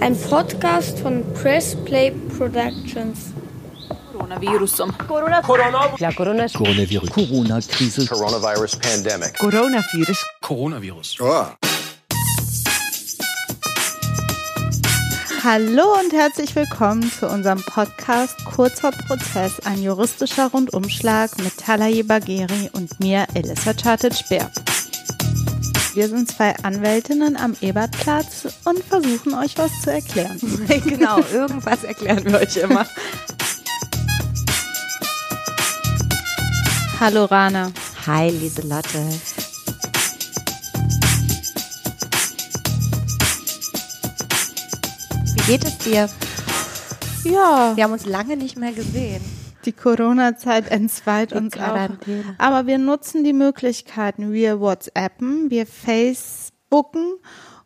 Ein Podcast von Press Play Productions. Coronavirus. Corona. La corona Coronavirus. Corona-Krise. Coronavirus pandemic. Coronavirus. Coronavirus. Oh. Hallo und herzlich willkommen zu unserem Podcast Kurzer Prozess, ein juristischer Rundumschlag mit Talaye Bagheri und mir, Elissa Chartic-Bär. Wir sind zwei Anwältinnen am Ebertplatz und versuchen euch was zu erklären. genau, irgendwas erklären wir euch immer. Hallo Rana. Hi, Lieselotte. Wie geht es dir? Ja, Wir haben uns lange nicht mehr gesehen. Die Corona-Zeit entzweit Die uns auch. Quarantäne. Aber wir nutzen die Möglichkeiten. Wir WhatsAppen, wir Facebooken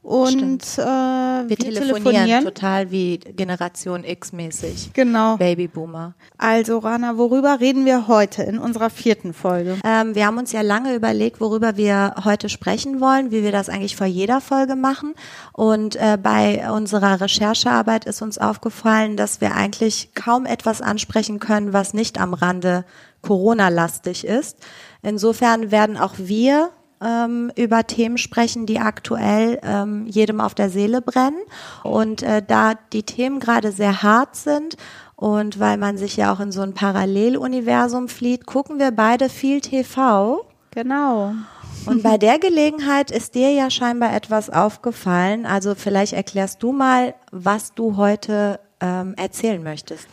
und äh, wir, Wir telefonieren, total wie Generation X mäßig. Genau. Babyboomer. Also Rana, worüber reden wir heute in unserer vierten Folge? Ähm, wir haben uns ja lange überlegt, worüber wir heute sprechen wollen, wie wir das eigentlich vor jeder Folge machen. Und äh, bei unserer Recherchearbeit ist uns aufgefallen, dass wir eigentlich kaum etwas ansprechen können, was nicht am Rande Corona-lastig ist. Insofern werden auch wir ähm, über Themen sprechen, die aktuell ähm, jedem auf der Seele brennen. Und äh, da die Themen gerade sehr hart sind und weil man sich ja auch in so ein Paralleluniversum flieht, gucken wir beide viel TV. Genau. Und bei der Gelegenheit ist dir ja scheinbar etwas aufgefallen. Also vielleicht erklärst du mal, was du heute ähm, erzählen möchtest.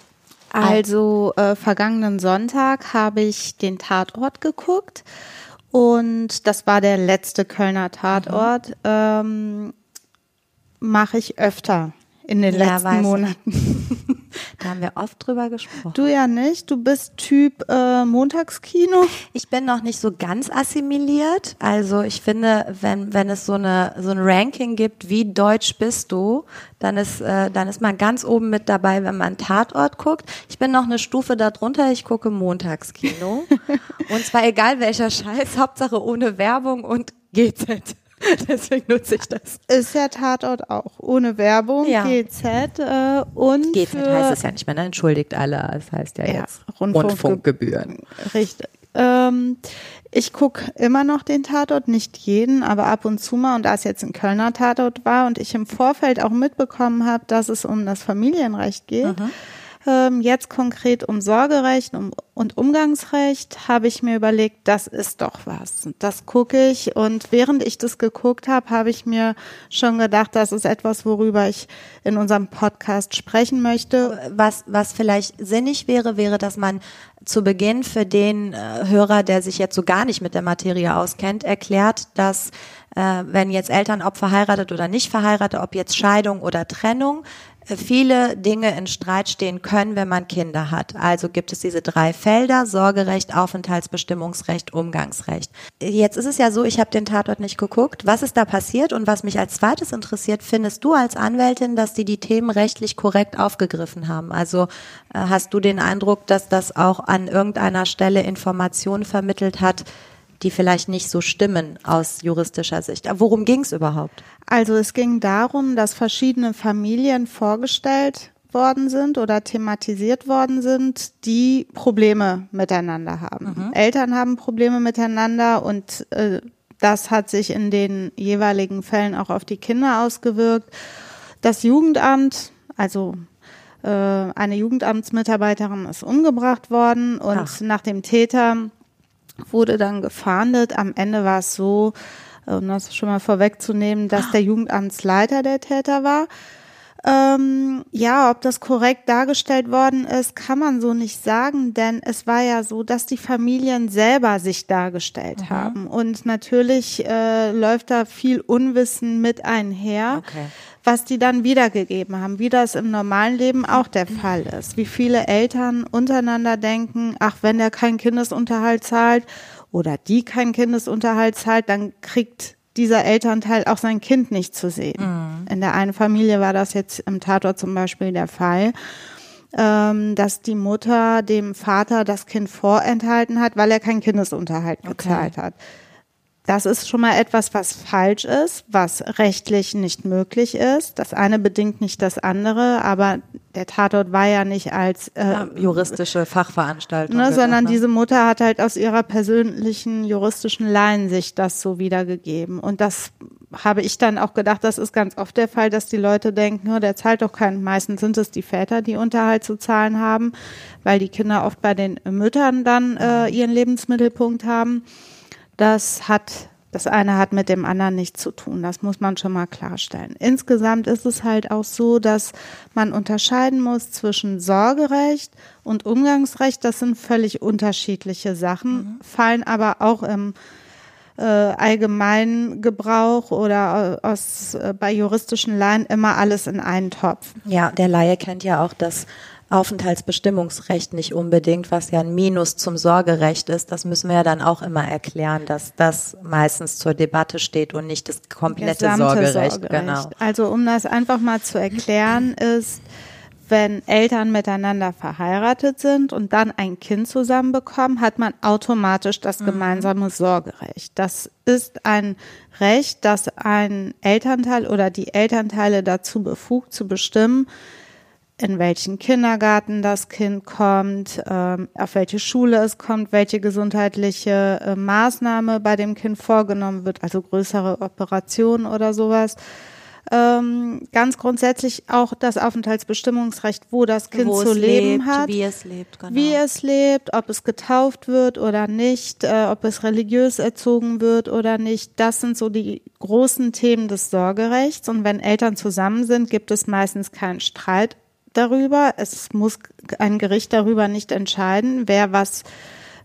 Also äh, vergangenen Sonntag habe ich den Tatort geguckt und das war der letzte Kölner Tatort. Ähm, Mache ich öfter in den Ja, letzten. Monaten. Da haben wir oft drüber gesprochen. Du ja nicht. Du bist Typ äh, Montagskino. Ich bin noch nicht so ganz assimiliert. Also ich finde, wenn, wenn es so, eine, so ein Ranking gibt, wie deutsch bist du, dann ist, äh, dann ist man ganz oben mit dabei, wenn man Tatort guckt. Ich bin noch eine Stufe darunter, ich gucke Montagskino. und zwar egal welcher Scheiß, Hauptsache ohne Werbung und GZ. Deswegen nutze ich das. Ist ja Tatort auch. Ohne Werbung, Ja. GZ äh, und GZ heißt es ja nicht mehr, ne? entschuldigt alle. Das heißt ja, Ja, jetzt Rundfunk- Rundfunkgebühren. Richtig. Ähm, ich gucke immer noch den Tatort, nicht jeden, aber ab und zu mal. Und da es jetzt ein Kölner Tatort war und ich im Vorfeld auch mitbekommen habe, dass es um das Familienrecht geht, ähm, jetzt konkret um Sorgerecht und Umgangsrecht, habe ich mir überlegt, das ist doch was. Das gucke ich. Und während ich das geguckt habe, habe ich mir schon gedacht, das ist etwas, worüber ich in unserem Podcast sprechen möchte. Was, was vielleicht sinnig wäre, wäre, dass man zu Beginn für den äh, Hörer, der sich jetzt so gar nicht mit der Materie auskennt, erklärt, dass äh, wenn jetzt Eltern, ob verheiratet oder nicht verheiratet, ob jetzt Scheidung oder Trennung, viele Dinge in Streit stehen können, wenn man Kinder hat. Also gibt es diese drei Felder, Sorgerecht, Aufenthaltsbestimmungsrecht, Umgangsrecht. Jetzt ist es ja so, ich habe den Tatort nicht geguckt. Was ist da passiert und was mich als zweites interessiert, findest du als Anwältin, dass die die Themen rechtlich korrekt aufgegriffen haben? Also äh, hast du den Eindruck, dass das auch an irgendeiner Stelle Informationen vermittelt hat, die vielleicht nicht so stimmen aus juristischer Sicht? Aber Worum ging es überhaupt? Also es ging darum, dass verschiedene Familien vorgestellt worden sind oder thematisiert worden sind, die Probleme miteinander haben. Eltern haben Probleme miteinander und äh, das hat sich in den jeweiligen Fällen auch auf die Kinder ausgewirkt. Das Jugendamt, also äh, eine Jugendamtsmitarbeiterin ist umgebracht worden und Ach. nach dem Täter wurde dann gefahndet. Am Ende war es so, um das schon mal vorwegzunehmen, dass der Jugendamtsleiter der Täter war. Ähm, ja, ob das korrekt dargestellt worden ist, kann man so nicht sagen, denn es war ja so, dass die Familien selber sich dargestellt haben. Und natürlich äh, läuft da viel Unwissen mit einher, Okay. was die dann wiedergegeben haben, wie das im normalen Leben auch der Fall ist. Wie viele Eltern untereinander denken, ach, wenn der keinen Kindesunterhalt zahlt oder die keinen Kindesunterhalt zahlt, dann kriegt dieser Elternteil auch sein Kind nicht zu sehen. In der einen Familie war das jetzt im Tatort zum Beispiel der Fall, ähm, dass die Mutter dem Vater das Kind vorenthalten hat, weil er keinen Kindesunterhalt gezahlt hat. Das ist schon mal etwas, was falsch ist, was rechtlich nicht möglich ist. Das eine bedingt nicht das andere, aber der Tatort war ja nicht als äh, Ja, juristische Fachveranstaltung. ne, wird sondern ne? diese Mutter hat halt aus ihrer persönlichen juristischen Laiensicht das so wiedergegeben. Und das habe ich dann auch gedacht, das ist ganz oft der Fall, dass die Leute denken, der zahlt doch keinen. Meistens sind es die Väter, die Unterhalt zu zahlen haben, weil die Kinder oft bei den Müttern dann äh, ihren Lebensmittelpunkt haben. Das hat, das eine hat mit dem anderen nichts zu tun. Das muss man schon mal klarstellen. Insgesamt ist es halt auch so, dass man unterscheiden muss zwischen Sorgerecht und Umgangsrecht. Das sind völlig unterschiedliche Sachen, fallen aber auch im äh, allgemeinen Gebrauch oder äh, aus, äh, bei juristischen Laien immer alles in einen Topf. Ja, der Laie kennt ja auch das Aufenthaltsbestimmungsrecht nicht unbedingt, was ja ein Minus zum Sorgerecht ist. Das müssen wir ja dann auch immer erklären, dass das meistens zur Debatte steht und nicht das komplette Gesamte Sorgerecht. Genau. Also um das einfach mal zu erklären, ist, wenn Eltern miteinander verheiratet sind und dann ein Kind zusammenbekommen, hat man automatisch das Mhm. gemeinsame Sorgerecht. Das ist ein Recht, das ein Elternteil oder die Elternteile dazu befugt zu bestimmen, in welchen Kindergarten das Kind kommt, ähm, auf welche Schule es kommt, welche gesundheitliche äh, Maßnahme bei dem Kind vorgenommen wird, also größere Operationen oder sowas. Ähm, ganz grundsätzlich auch das Aufenthaltsbestimmungsrecht, wo das Kind Wo zu leben lebt, hat, wie es lebt, genau. wie es lebt, ob es getauft wird oder nicht, äh, ob es religiös erzogen wird oder nicht. Das sind so die großen Themen des Sorgerechts. Und wenn Eltern zusammen sind, gibt es meistens keinen Streit darüber. Es muss ein Gericht darüber nicht entscheiden, wer was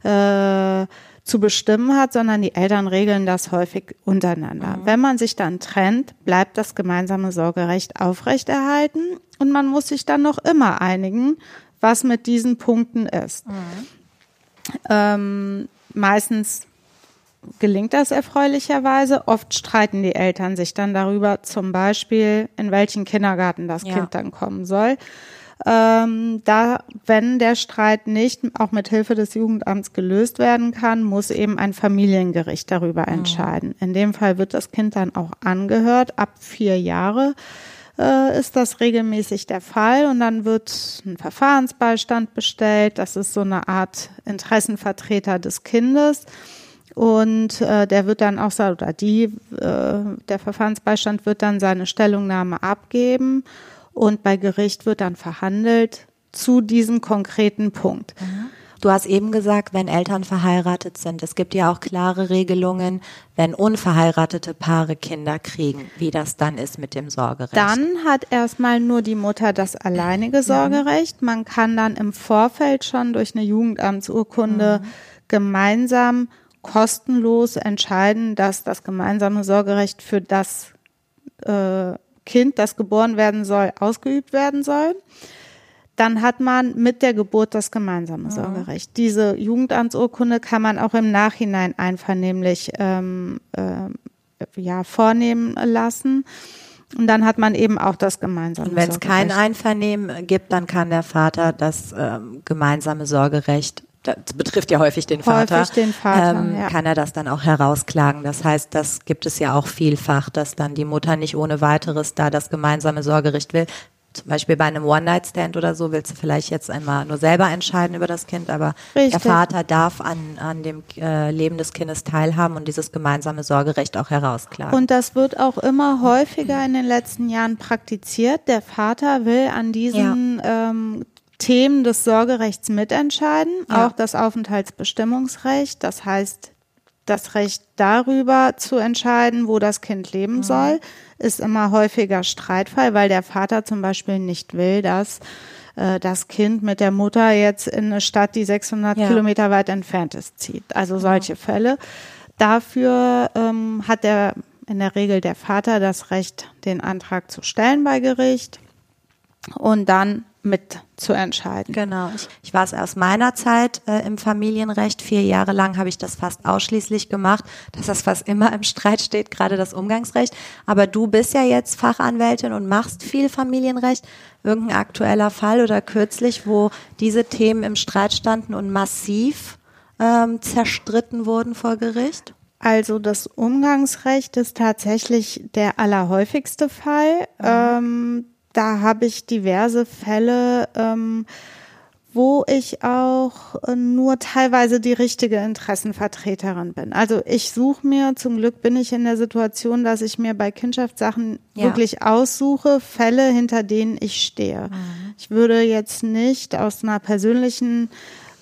äh, zu bestimmen hat, sondern die Eltern regeln das häufig untereinander. Wenn man sich dann trennt, bleibt das gemeinsame Sorgerecht aufrechterhalten und man muss sich dann noch immer einigen, was mit diesen Punkten ist. Ähm, meistens gelingt das erfreulicherweise. Oft streiten die Eltern sich dann darüber, zum Beispiel, in welchen Kindergarten das Ja. Kind dann kommen soll. Ähm, da, wenn der Streit nicht auch mit Hilfe des Jugendamts gelöst werden kann, muss eben ein Familiengericht darüber entscheiden. In dem Fall wird das Kind dann auch angehört. Ab vier Jahre äh, ist das regelmäßig der Fall und dann wird ein Verfahrensbeistand bestellt. Das ist so eine Art Interessenvertreter des Kindes. Und äh, der wird dann auch oder die, äh, der Verfahrensbeistand wird dann seine Stellungnahme abgeben und bei Gericht wird dann verhandelt zu diesem konkreten Punkt. Du hast eben gesagt, wenn Eltern verheiratet sind. Es gibt ja auch klare Regelungen, wenn unverheiratete Paare Kinder kriegen, wie das dann ist mit dem Sorgerecht. Dann hat erstmal nur die Mutter das alleinige Sorgerecht. Man kann dann im Vorfeld schon durch eine Jugendamtsurkunde gemeinsam kostenlos entscheiden, dass das gemeinsame Sorgerecht für das äh, Kind, das geboren werden soll, ausgeübt werden soll. Dann hat man mit der Geburt das gemeinsame Sorgerecht. Diese Jugendamtsurkunde kann man auch im Nachhinein einvernehmlich ähm, äh, ja, vornehmen lassen. Und dann hat man eben auch das gemeinsame Und wenn es kein Sorgerecht. Einvernehmen gibt, dann kann der Vater das ähm, gemeinsame Sorgerecht, das betrifft ja häufig den Vater, Häufig den Vater, ähm, ja. kann er das dann auch herausklagen. Das heißt, das gibt es ja auch vielfach, dass dann die Mutter nicht ohne weiteres da das gemeinsame Sorgerecht will. Zum Beispiel bei einem One-Night-Stand oder so willst du vielleicht jetzt einmal nur selber entscheiden über das Kind, aber der Richtig. Vater darf an, an dem äh, Leben des Kindes teilhaben und dieses gemeinsame Sorgerecht auch herausklagen. Und das wird auch immer häufiger in den letzten Jahren praktiziert. Der Vater will an diesen ähm, Themen des Sorgerechts mitentscheiden, Ja. auch das Aufenthaltsbestimmungsrecht. Das heißt, das Recht darüber zu entscheiden, wo das Kind leben Mhm. soll, ist immer häufiger Streitfall, weil der Vater zum Beispiel nicht will, dass äh, das Kind mit der Mutter jetzt in eine Stadt, die 600 Ja. Kilometer weit entfernt ist, zieht. Also solche Fälle. Dafür ähm, hat der in der Regel der Vater das Recht, den Antrag zu stellen bei Gericht und dann mit zu entscheiden. Genau. Ich, ich war es aus meiner Zeit äh, im Familienrecht. Vier Jahre lang habe ich das fast ausschließlich gemacht, dass das fast immer im Streit steht, gerade das Umgangsrecht. Aber du bist ja jetzt Fachanwältin und machst viel Familienrecht. Irgendein aktueller Fall oder kürzlich, wo diese Themen im Streit standen und massiv ähm, zerstritten wurden vor Gericht? Also das Umgangsrecht ist tatsächlich der allerhäufigste Fall. Ähm, da habe ich diverse Fälle, ähm, wo ich auch äh, nur teilweise die richtige Interessenvertreterin bin. Also ich suche mir, zum Glück bin ich in der Situation, dass ich mir bei Kindschaftssachen Ja. wirklich aussuche, Fälle, hinter denen ich stehe. Ich würde jetzt nicht aus einer persönlichen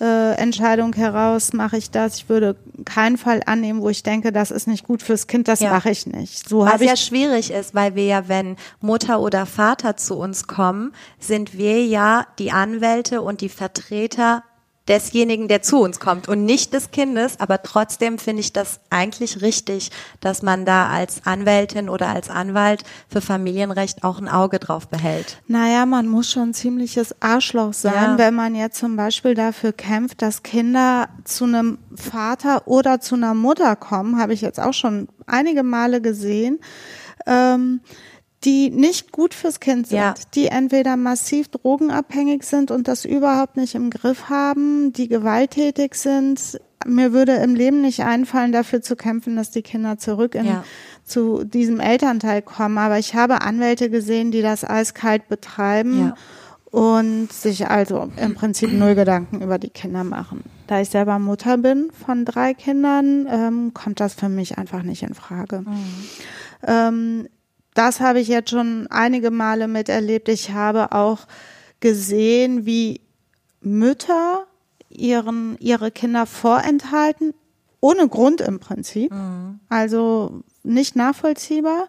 äh, Entscheidung heraus mache ich das. Ich würde keinen Fall annehmen, wo ich denke, das ist nicht gut fürs Kind, das Ja. mache ich nicht. So Was ja schwierig ist, weil wir ja, wenn Mutter oder Vater zu uns kommen, sind wir ja die Anwälte und die Vertreter desjenigen, der zu uns kommt und nicht des Kindes. Aber trotzdem finde ich das eigentlich richtig, dass man da als Anwältin oder als Anwalt für Familienrecht auch ein Auge drauf behält. Naja, man muss schon ein ziemliches Arschloch sein, Ja. wenn man jetzt zum Beispiel dafür kämpft, dass Kinder zu einem Vater oder zu einer Mutter kommen, habe ich jetzt auch schon einige Male gesehen, ähm, die nicht gut fürs Kind sind, Ja. die entweder massiv drogenabhängig sind und das überhaupt nicht im Griff haben, die gewalttätig sind. Mir würde im Leben nicht einfallen, dafür zu kämpfen, dass die Kinder zurück in Ja. zu diesem Elternteil kommen. Aber ich habe Anwälte gesehen, die das eiskalt betreiben Ja. und sich also im Prinzip null Gedanken über die Kinder machen. Da ich selber Mutter bin von drei Kindern, ähm, kommt das für mich einfach nicht in Frage. Ähm, das habe ich jetzt schon einige Male miterlebt. Ich habe auch gesehen, wie Mütter ihren, ihre Kinder vorenthalten, ohne Grund im Prinzip. Also nicht nachvollziehbar.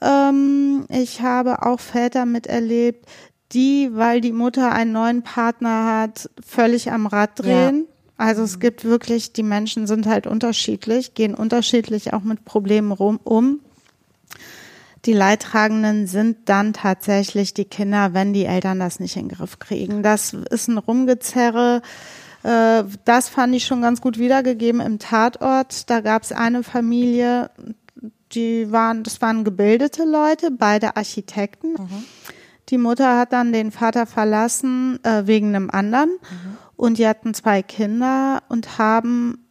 Ähm, ich habe auch Väter miterlebt, die, weil die Mutter einen neuen Partner hat, völlig am Rad drehen. Also es gibt wirklich, die Menschen sind halt unterschiedlich, gehen unterschiedlich auch mit Problemen rum, um. Die Leidtragenden sind dann tatsächlich die Kinder, wenn die Eltern das nicht in den Griff kriegen. Das ist ein Rumgezerre. Äh, Das fand ich schon ganz gut wiedergegeben im Tatort. Da gab es eine Familie, die waren, das waren gebildete Leute, beide Architekten. Die Mutter hat dann den Vater verlassen äh, wegen einem anderen und die hatten zwei Kinder und haben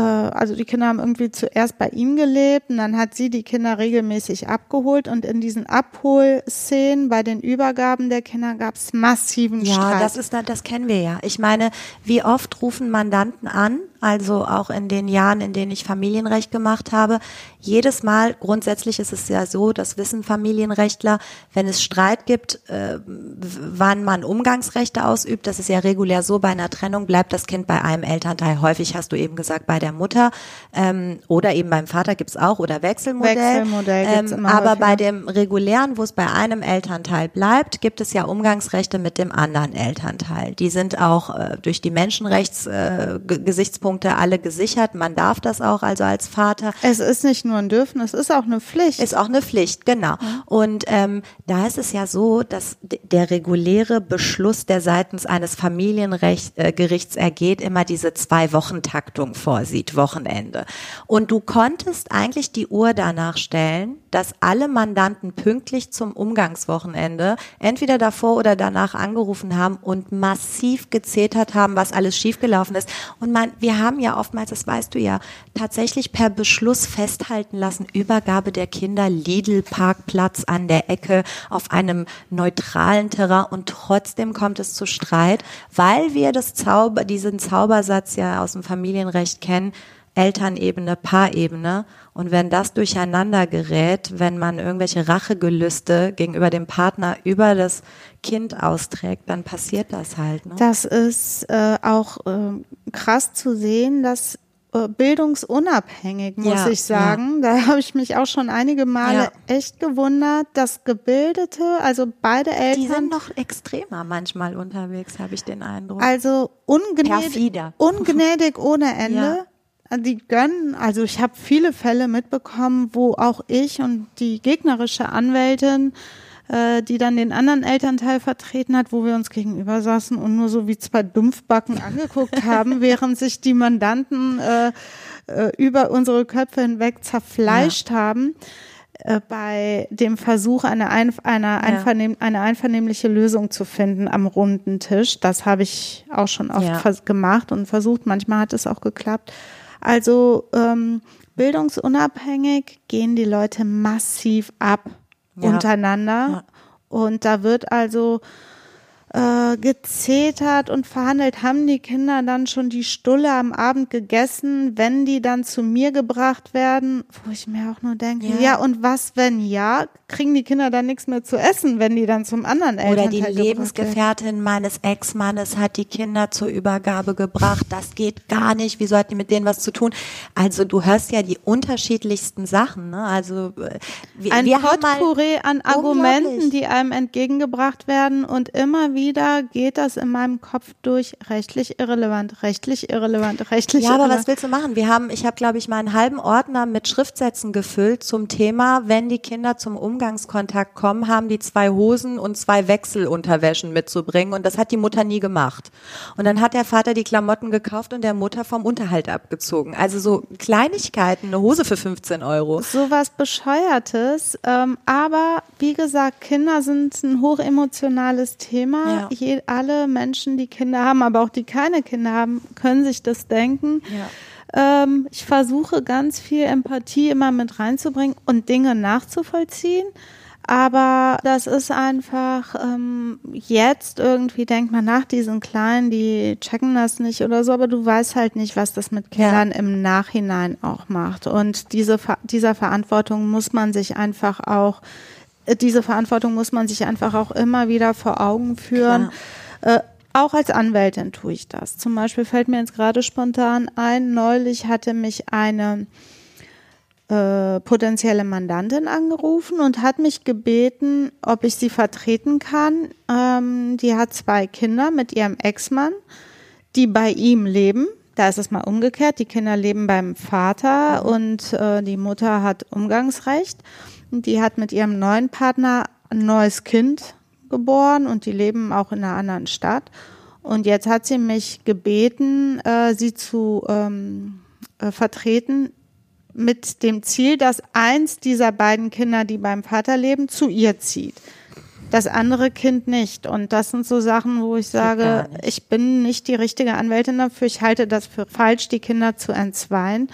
also die Kinder haben irgendwie zuerst bei ihm gelebt und dann hat sie die Kinder regelmäßig abgeholt und in diesen Abholszenen bei den Übergaben der Kinder gab es massiven Ja, Streit. das ist, das kennen wir ja. Ich meine, wie oft rufen Mandanten an, also auch in den Jahren, in denen ich Familienrecht gemacht habe. Jedes Mal, grundsätzlich ist es ja so, das wissen Familienrechtler, wenn es Streit gibt, äh, wann man Umgangsrechte ausübt, das ist ja regulär so, bei einer Trennung bleibt das Kind bei einem Elternteil. Häufig hast du eben gesagt, bei der Mutter ähm, oder eben beim Vater gibt's auch oder Wechselmodell. Wechselmodell gibt's ähm, immer aber häufiger. bei dem regulären, wo es bei einem Elternteil bleibt, gibt es ja Umgangsrechte mit dem anderen Elternteil. Die sind auch äh, durch die Menschenrechtsgesichtspunkte äh, alle gesichert. Man darf das auch also als Vater. es ist nicht nur ein Dürfen, es ist auch eine Pflicht. Ist auch eine Pflicht, genau. Und ähm, da ist es ja so, dass der reguläre Beschluss, der seitens eines Familiengerichts äh, ergeht, immer diese Zwei-Wochen-Taktung vorsieht, Wochenende. Und du konntest eigentlich die Uhr danach stellen, dass alle Mandanten pünktlich zum Umgangswochenende entweder davor oder danach angerufen haben und massiv gezetert haben, was alles schiefgelaufen ist. Und man, wir haben ja oftmals, das weißt du ja, tatsächlich per Beschluss festhalten lassen, Übergabe der Kinder, Lidl-Parkplatz an der Ecke auf einem neutralen Terrain und trotzdem kommt es zu Streit, weil wir das Zauber, diesen Zaubersatz ja aus dem Familienrecht kennen, Elternebene, Paarebene. Und wenn das durcheinander gerät, wenn man irgendwelche Rachegelüste gegenüber dem Partner über das Kind austrägt, dann passiert das halt. Ne? Das ist äh, auch äh, krass zu sehen, dass äh, bildungsunabhängig, muss Ja, ich sagen. Da habe ich mich auch schon einige Male Ja. echt gewundert, dass Gebildete, also beide Eltern, Die sind noch extremer manchmal unterwegs, habe ich den Eindruck. also ungnädig, Perfider. ungnädig ohne Ende. Die gönnen, also ich habe viele Fälle mitbekommen, wo auch ich und die gegnerische Anwältin, äh, die dann den anderen Elternteil vertreten hat, wo wir uns gegenüber saßen und nur so wie zwei Dumpfbacken angeguckt haben, während sich die Mandanten äh, äh, über unsere Köpfe hinweg zerfleischt haben äh, bei dem Versuch, eine, ein, einer einvernehm, eine einvernehmliche Lösung zu finden am runden Tisch. Das habe ich auch schon oft Ja. gemacht und versucht. Manchmal hat es auch geklappt. Also ähm, bildungsunabhängig gehen die Leute massiv ab Ja. untereinander. Ja. Und da wird also äh, gezetert und verhandelt. Haben die Kinder dann schon die Stulle am Abend gegessen, wenn die dann zu mir gebracht werden? Wo ich mir auch nur denke, Ja. ja, und was, wenn ja? Kriegen die Kinder dann nichts mehr zu essen, wenn die dann zum anderen Elternteil Oder die? Lebensgefährtin meines Ex-Mannes hat die Kinder zur Übergabe gebracht. Das geht gar nicht. Wieso hat die mit denen was zu tun? Also du hörst ja die unterschiedlichsten Sachen. Ne? Also äh, wir, Ein wir haben mal an Argumenten, die einem entgegengebracht werden und immer wieder geht das in meinem Kopf durch. Rechtlich irrelevant, rechtlich irrelevant, rechtlich Ja, aber irrelevant. was willst du machen? Wir haben, ich habe, glaube ich, mal einen halben Ordner mit Schriftsätzen gefüllt zum Thema, wenn die Kinder zum Umgangskontakt kommen, haben die zwei Hosen und zwei Wechselunterwäschen mitzubringen und das hat die Mutter nie gemacht. Und dann hat der Vater die Klamotten gekauft und der Mutter vom Unterhalt abgezogen. Also so Kleinigkeiten, eine Hose für 15 Euro. sowas Bescheuertes. Ähm, aber wie gesagt, Kinder sind ein hochemotionales Thema. Ja. Je, alle Menschen, die Kinder haben, aber auch die keine Kinder haben, können sich das denken. Ähm, ich versuche ganz viel Empathie immer mit reinzubringen und Dinge nachzuvollziehen. Aber das ist einfach, ähm, jetzt irgendwie denkt man nach, diesen Kleinen, die checken das nicht oder so, aber du weißt halt nicht, was das mit Kindern im Nachhinein auch macht. Und diese, dieser Verantwortung muss man sich einfach auch, diese Verantwortung muss man sich einfach auch immer wieder vor Augen führen. Äh, auch als Anwältin tue ich das. Zum Beispiel fällt mir jetzt gerade spontan ein, neulich hatte mich eine äh, potenzielle Mandantin angerufen und hat mich gebeten, ob ich sie vertreten kann. Ähm, die hat zwei Kinder mit ihrem Ex-Mann, die bei ihm leben. Da ist es mal umgekehrt. Die Kinder leben beim Vater und äh, die Mutter hat Umgangsrecht. Die hat mit ihrem neuen Partner ein neues Kind geboren und die leben auch in einer anderen Stadt. Und jetzt hat sie mich gebeten, äh, sie zu ähm, äh, vertreten mit dem Ziel, dass eins dieser beiden Kinder, die beim Vater leben, zu ihr zieht. Das andere Kind nicht. Und das sind so Sachen, wo ich sage, ich bin nicht die richtige Anwältin dafür. Ich halte das für falsch, die Kinder zu entzweien.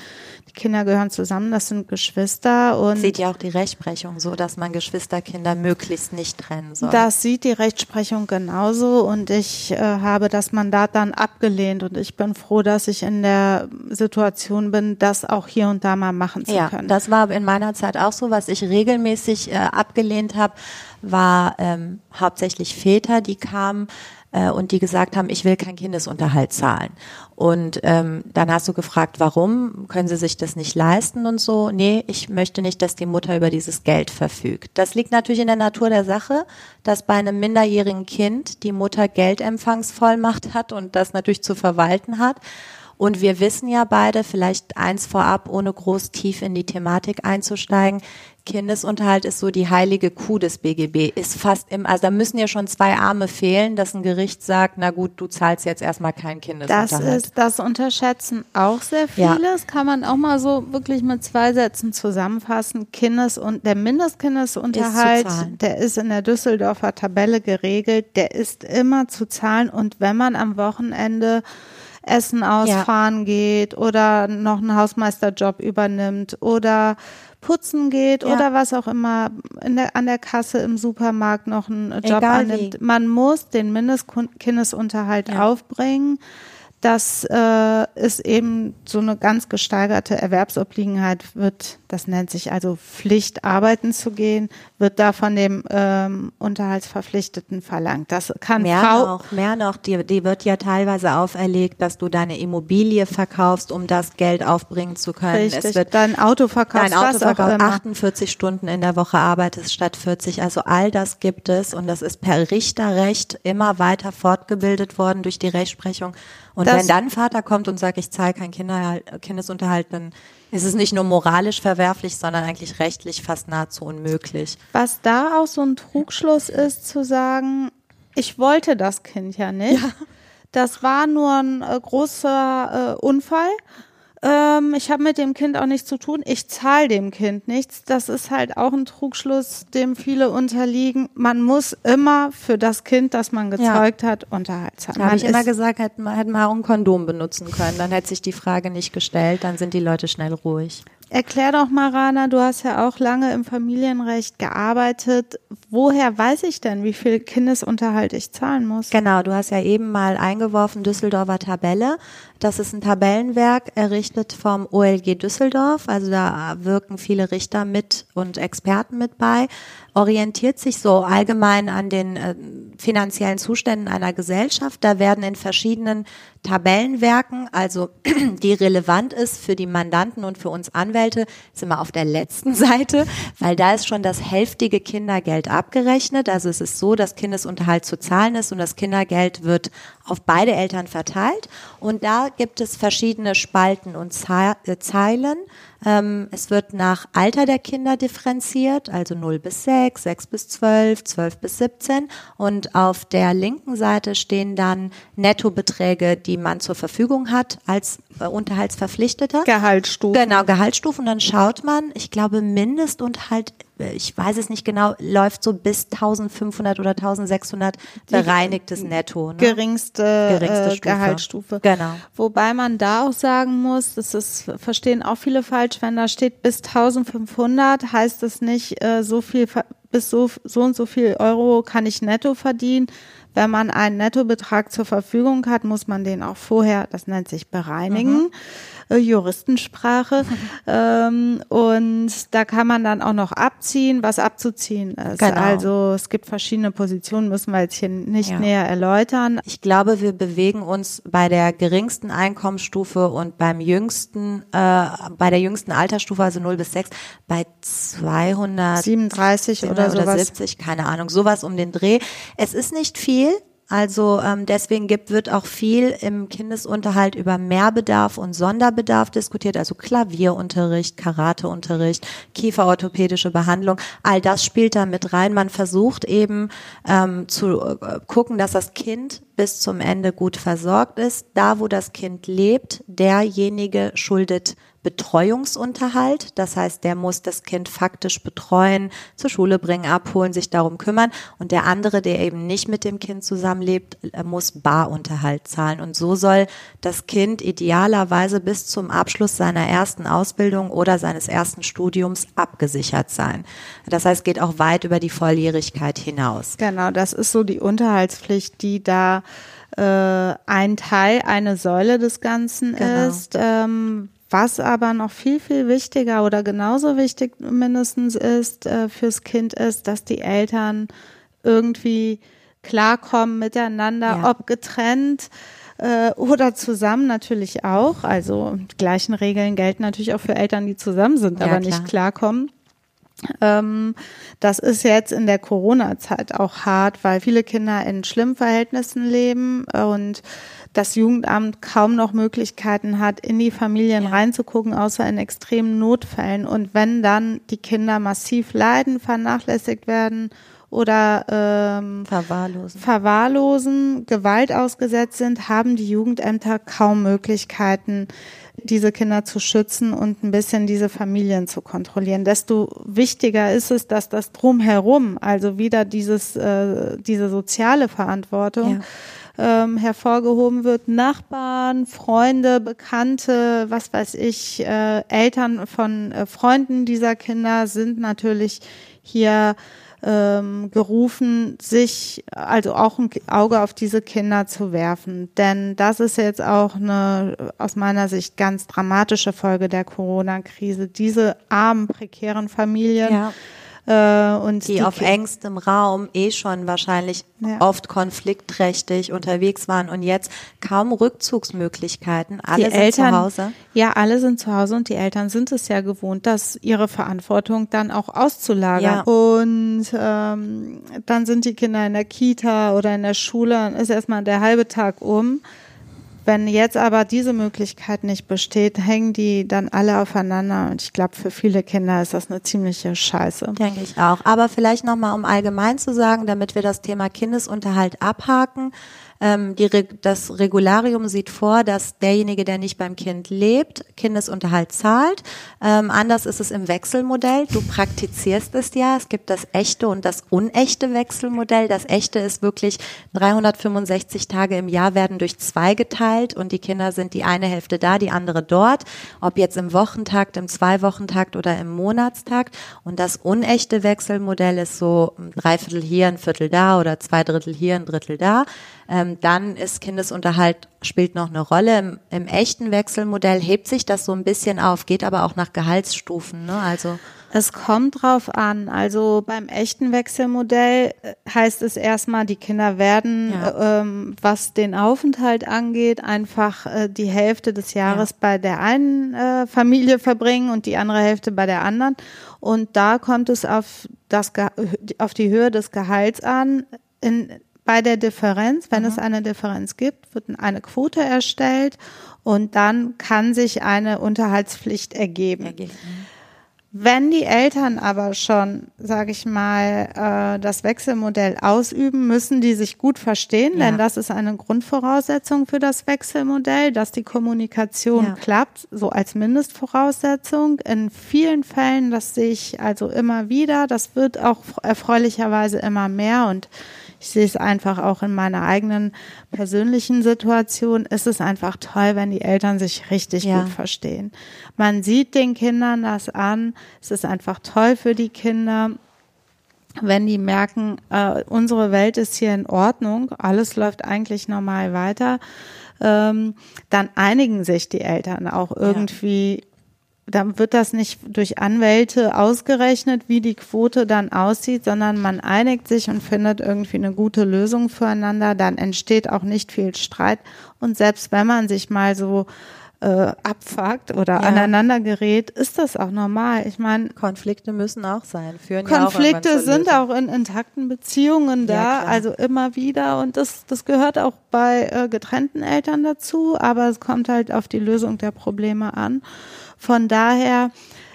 Kinder gehören zusammen, das sind Geschwister und Sieht ja auch die Rechtsprechung so, dass man Geschwisterkinder möglichst nicht trennen soll. Das sieht die Rechtsprechung genauso und ich äh, habe das Mandat dann abgelehnt und ich bin froh, dass ich in der Situation bin, das auch hier und da mal machen zu Ja, können. das war in meiner Zeit auch so. Was ich regelmäßig äh, abgelehnt habe, war ähm, hauptsächlich Väter, die kamen äh, und die gesagt haben, ich will keinen Kindesunterhalt zahlen. Und ähm, dann hast du gefragt, warum? Können sie sich das nicht leisten und so? Nee, ich möchte nicht, dass die Mutter über dieses Geld verfügt. Das liegt natürlich in der Natur der Sache, dass bei einem minderjährigen Kind die Mutter Geldempfangsvollmacht hat und das natürlich zu verwalten hat. Und wir wissen ja beide, vielleicht eins vorab, ohne groß tief in die Thematik einzusteigen, Kindesunterhalt ist so die heilige Kuh des BGB, ist fast im, also da müssen ja schon zwei Arme fehlen, dass ein Gericht sagt, na gut, du zahlst jetzt erstmal das Kindesunterhalt. ist, das unterschätzen auch sehr Ja. viele. Das kann man auch mal so wirklich mit zwei Sätzen zusammenfassen. Kindes und der Mindestkindesunterhalt, Ist der ist in der Düsseldorfer Tabelle geregelt. Der ist immer zu zahlen und wenn man am Wochenende Essen ausfahren geht oder noch einen Hausmeisterjob übernimmt oder putzen geht Ja. oder was auch immer der, an der Kasse im Supermarkt noch einen Job Egal annimmt. wie. Man muss den Mindestkindesunterhalt Ja. aufbringen. Das äh, ist eben so eine ganz gesteigerte Erwerbsobliegenheit, wird, das nennt sich also Pflicht, arbeiten zu gehen, wird da von dem ähm, Unterhaltsverpflichteten verlangt. Das kann Mehr Frau, noch, mehr noch, die, die wird ja teilweise auferlegt, dass du deine Immobilie verkaufst, um das Geld aufbringen zu können. richtig, Es wird dein Auto verkaufst, Dein Auto immer. 48 Stunden in der Woche arbeitest statt 40. Also all das gibt es und das ist per Richterrecht immer weiter fortgebildet worden durch die Rechtsprechung. Und Das- wenn dann Vater kommt und sagt, ich zahle keinen Kinderhalt, Kindesunterhalt, dann ist es nicht nur moralisch verwerflich, sondern eigentlich rechtlich fast nahezu unmöglich. Was da auch so ein Trugschluss ist, zu sagen, ich wollte das Kind ja nicht. Das war nur ein äh, großer äh, Unfall. Ähm, ich habe mit dem Kind auch nichts zu tun. Ich zahle dem Kind nichts. Das ist halt auch ein Trugschluss, dem viele unterliegen. Man muss immer für das Kind, das man gezeugt hat, Unterhalt zahlen. Da habe ich immer gesagt, hätten wir hätten wir auch ein Kondom benutzen können. Dann hätte sich die Frage nicht gestellt, dann sind die Leute schnell ruhig. Erklär doch mal, Rana, du hast ja auch lange im Familienrecht gearbeitet. Woher weiß ich denn, wie viel Kindesunterhalt ich zahlen muss? Genau, du hast ja eben mal eingeworfen Düsseldorfer Tabelle. Das ist ein Tabellenwerk errichtet vom OLG Düsseldorf. Also da wirken viele Richter mit und Experten mit bei. Orientiert sich so allgemein an den äh, finanziellen Zuständen einer Gesellschaft. Da werden in verschiedenen Tabellenwerken, also die relevant ist für die Mandanten und für uns Anwälte, sind wir auf der letzten Seite, weil da ist schon das hälftige Kindergeld abgerechnet. Also es ist so, dass Kindesunterhalt zu zahlen ist und das Kindergeld wird auf beide Eltern verteilt. Und da gibt es verschiedene Spalten und äh, Zeilen. Ähm, es wird nach Alter der Kinder differenziert, also 0 bis 6, 6 bis 12, 12 bis 17. Und auf der linken Seite stehen dann Nettobeträge, die man zur Verfügung hat als äh, Unterhaltsverpflichteter. Gehaltsstufen. Genau, Gehaltsstufen. Und dann schaut man, ich glaube, Mindestunterhalt ich weiß es nicht genau, läuft so bis 1500 oder 1600 bereinigtes Netto. Ne? Geringste, Geringste äh, Gehaltsstufe. Genau. Wobei man da auch sagen muss, das ist, verstehen auch viele falsch, wenn da steht bis 1500, heißt es nicht äh, so viel, bis so, so und so viel Euro kann ich netto verdienen. Wenn man einen Nettobetrag zur Verfügung hat, muss man den auch vorher, das nennt sich bereinigen. Mhm äh, Juristensprache. ähm, und da kann man dann auch noch abziehen, was abzuziehen ist. Genau. Also es gibt verschiedene Positionen, müssen wir jetzt hier nicht ja. näher erläutern. Ich glaube, wir bewegen uns bei der geringsten Einkommensstufe und beim jüngsten, äh, bei der jüngsten Altersstufe, also 0 bis 6, bei 237 oder, oder 70, keine Ahnung, sowas um den Dreh. Es ist nicht viel, also ähm, deswegen gibt, wird auch viel im Kindesunterhalt über Mehrbedarf und Sonderbedarf diskutiert, also Klavierunterricht, Karateunterricht, Kieferorthopädische Behandlung. All das spielt da mit rein. Man versucht eben ähm, zu äh, gucken, dass das Kind bis zum Ende gut versorgt ist. Da, wo das Kind lebt, derjenige schuldet Betreuungsunterhalt. Das heißt, der muss das Kind faktisch betreuen, zur Schule bringen, abholen, sich darum kümmern. Und der andere, der eben nicht mit dem Kind zusammenlebt, äh, muss Barunterhalt zahlen. Und so soll das Kind idealerweise bis zum Abschluss seiner ersten Ausbildung oder seines ersten Studiums abgesichert sein. Das heißt, geht auch weit über die Volljährigkeit hinaus. Genau, das ist so die Unterhaltspflicht, die da äh, ein Teil, eine Säule des Ganzen genau. ist. Ähm, was aber noch viel, viel wichtiger oder genauso wichtig mindestens ist äh, fürs Kind ist, dass die Eltern irgendwie klarkommen miteinander, ja. ob getrennt äh, oder zusammen natürlich auch. Also die gleichen Regeln gelten natürlich auch für Eltern, die zusammen sind, ja, aber klar. nicht klarkommen. Ähm, das ist jetzt in der Corona-Zeit auch hart, weil viele Kinder in schlimmen Verhältnissen leben und das Jugendamt kaum noch Möglichkeiten hat, in die Familien ja. reinzugucken, außer in extremen Notfällen. Und wenn dann die Kinder massiv leiden, vernachlässigt werden oder ähm, verwahrlosen. verwahrlosen, Gewalt ausgesetzt sind, haben die Jugendämter kaum Möglichkeiten, diese Kinder zu schützen und ein bisschen diese Familien zu kontrollieren. Desto wichtiger ist es, dass das drumherum, also wieder dieses, äh, diese soziale Verantwortung, ja ähm, hervorgehoben wird. Nachbarn, Freunde, Bekannte, was weiß ich, äh, Eltern von äh, Freunden dieser Kinder sind natürlich hier ähm, gerufen, sich also auch ein Auge auf diese Kinder zu werfen. Denn das ist jetzt auch eine aus meiner Sicht ganz dramatische Folge der Corona-Krise. Diese armen, prekären Familien. Ja äh, und die, die auf engstem Raum eh schon wahrscheinlich ja. oft konfliktträchtig unterwegs waren und jetzt kaum Rückzugsmöglichkeiten. Alle die sind Eltern, zu Hause. Ja, alle sind zu Hause und die Eltern sind es ja gewohnt, dass ihre Verantwortung dann auch auszulagern. Ja. Und ähm, dann sind die Kinder in der Kita oder in der Schule, ist erstmal der halbe Tag um. Wenn jetzt aber diese Möglichkeit nicht besteht, hängen die dann alle aufeinander und ich glaube, für viele Kinder ist das eine ziemliche Scheiße. Denke ich auch. Aber vielleicht nochmal, um allgemein zu sagen, damit wir das Thema Kindesunterhalt abhaken. Ähm, die, das Regularium sieht vor, dass derjenige, der nicht beim Kind lebt, Kindesunterhalt zahlt. Ähm, anders ist es im Wechselmodell. Du praktizierst es ja. Es gibt das echte und das unechte Wechselmodell. Das echte ist wirklich 365 Tage im Jahr werden durch zwei geteilt und die Kinder sind die eine Hälfte da, die andere dort. Ob jetzt im Wochentakt, im Zweiwochentakt oder im Monatstakt. Und das unechte Wechselmodell ist so ein Dreiviertel hier, ein Viertel da oder zwei Drittel hier, ein Drittel da. Ähm, dann ist Kindesunterhalt spielt noch eine Rolle. Im, Im echten Wechselmodell hebt sich das so ein bisschen auf, geht aber auch nach Gehaltsstufen. Ne? Also Es kommt drauf an. Also beim echten Wechselmodell äh, heißt es erstmal, die Kinder werden, Ja. äh, ähm, was den Aufenthalt angeht, einfach äh, die Hälfte des Jahres bei der einen äh, Familie verbringen und die andere Hälfte bei der anderen. Und da kommt es auf das auf die Höhe des Gehalts an. In, bei der Differenz, wenn es eine Differenz gibt, wird eine Quote erstellt und dann kann sich eine Unterhaltspflicht ergeben. Wenn die Eltern aber schon, sage ich mal, äh, das Wechselmodell ausüben, müssen die sich gut verstehen, Ja. denn das ist eine Grundvoraussetzung für das Wechselmodell, dass die Kommunikation Ja. klappt, so als Mindestvoraussetzung. In vielen Fällen, das sehe ich also immer wieder, das wird auch erfreulicherweise immer mehr und ich sehe es einfach auch in meiner eigenen persönlichen Situation, ist es einfach toll, wenn die Eltern sich richtig Ja. gut verstehen. Man sieht den Kindern das an. Es ist einfach toll für die Kinder, wenn die merken, äh, unsere Welt ist hier in Ordnung, alles läuft eigentlich normal weiter. Ähm, dann einigen sich die Eltern auch irgendwie. Dann wird das nicht durch Anwälte ausgerechnet, wie die Quote dann aussieht, sondern man einigt sich und findet irgendwie eine gute Lösung füreinander. Dann entsteht auch nicht viel Streit. Und selbst wenn man sich mal so äh, abfuckt oder Ja. aneinander gerät, ist das auch normal. Ich meine, Konflikte müssen auch sein. Führen ja auch Konflikte irgendwann zur sind auch in intakten Beziehungen da, Ja, also immer wieder und das, das gehört auch bei äh, getrennten Eltern dazu, aber es kommt halt auf die Lösung der Probleme an. Von daher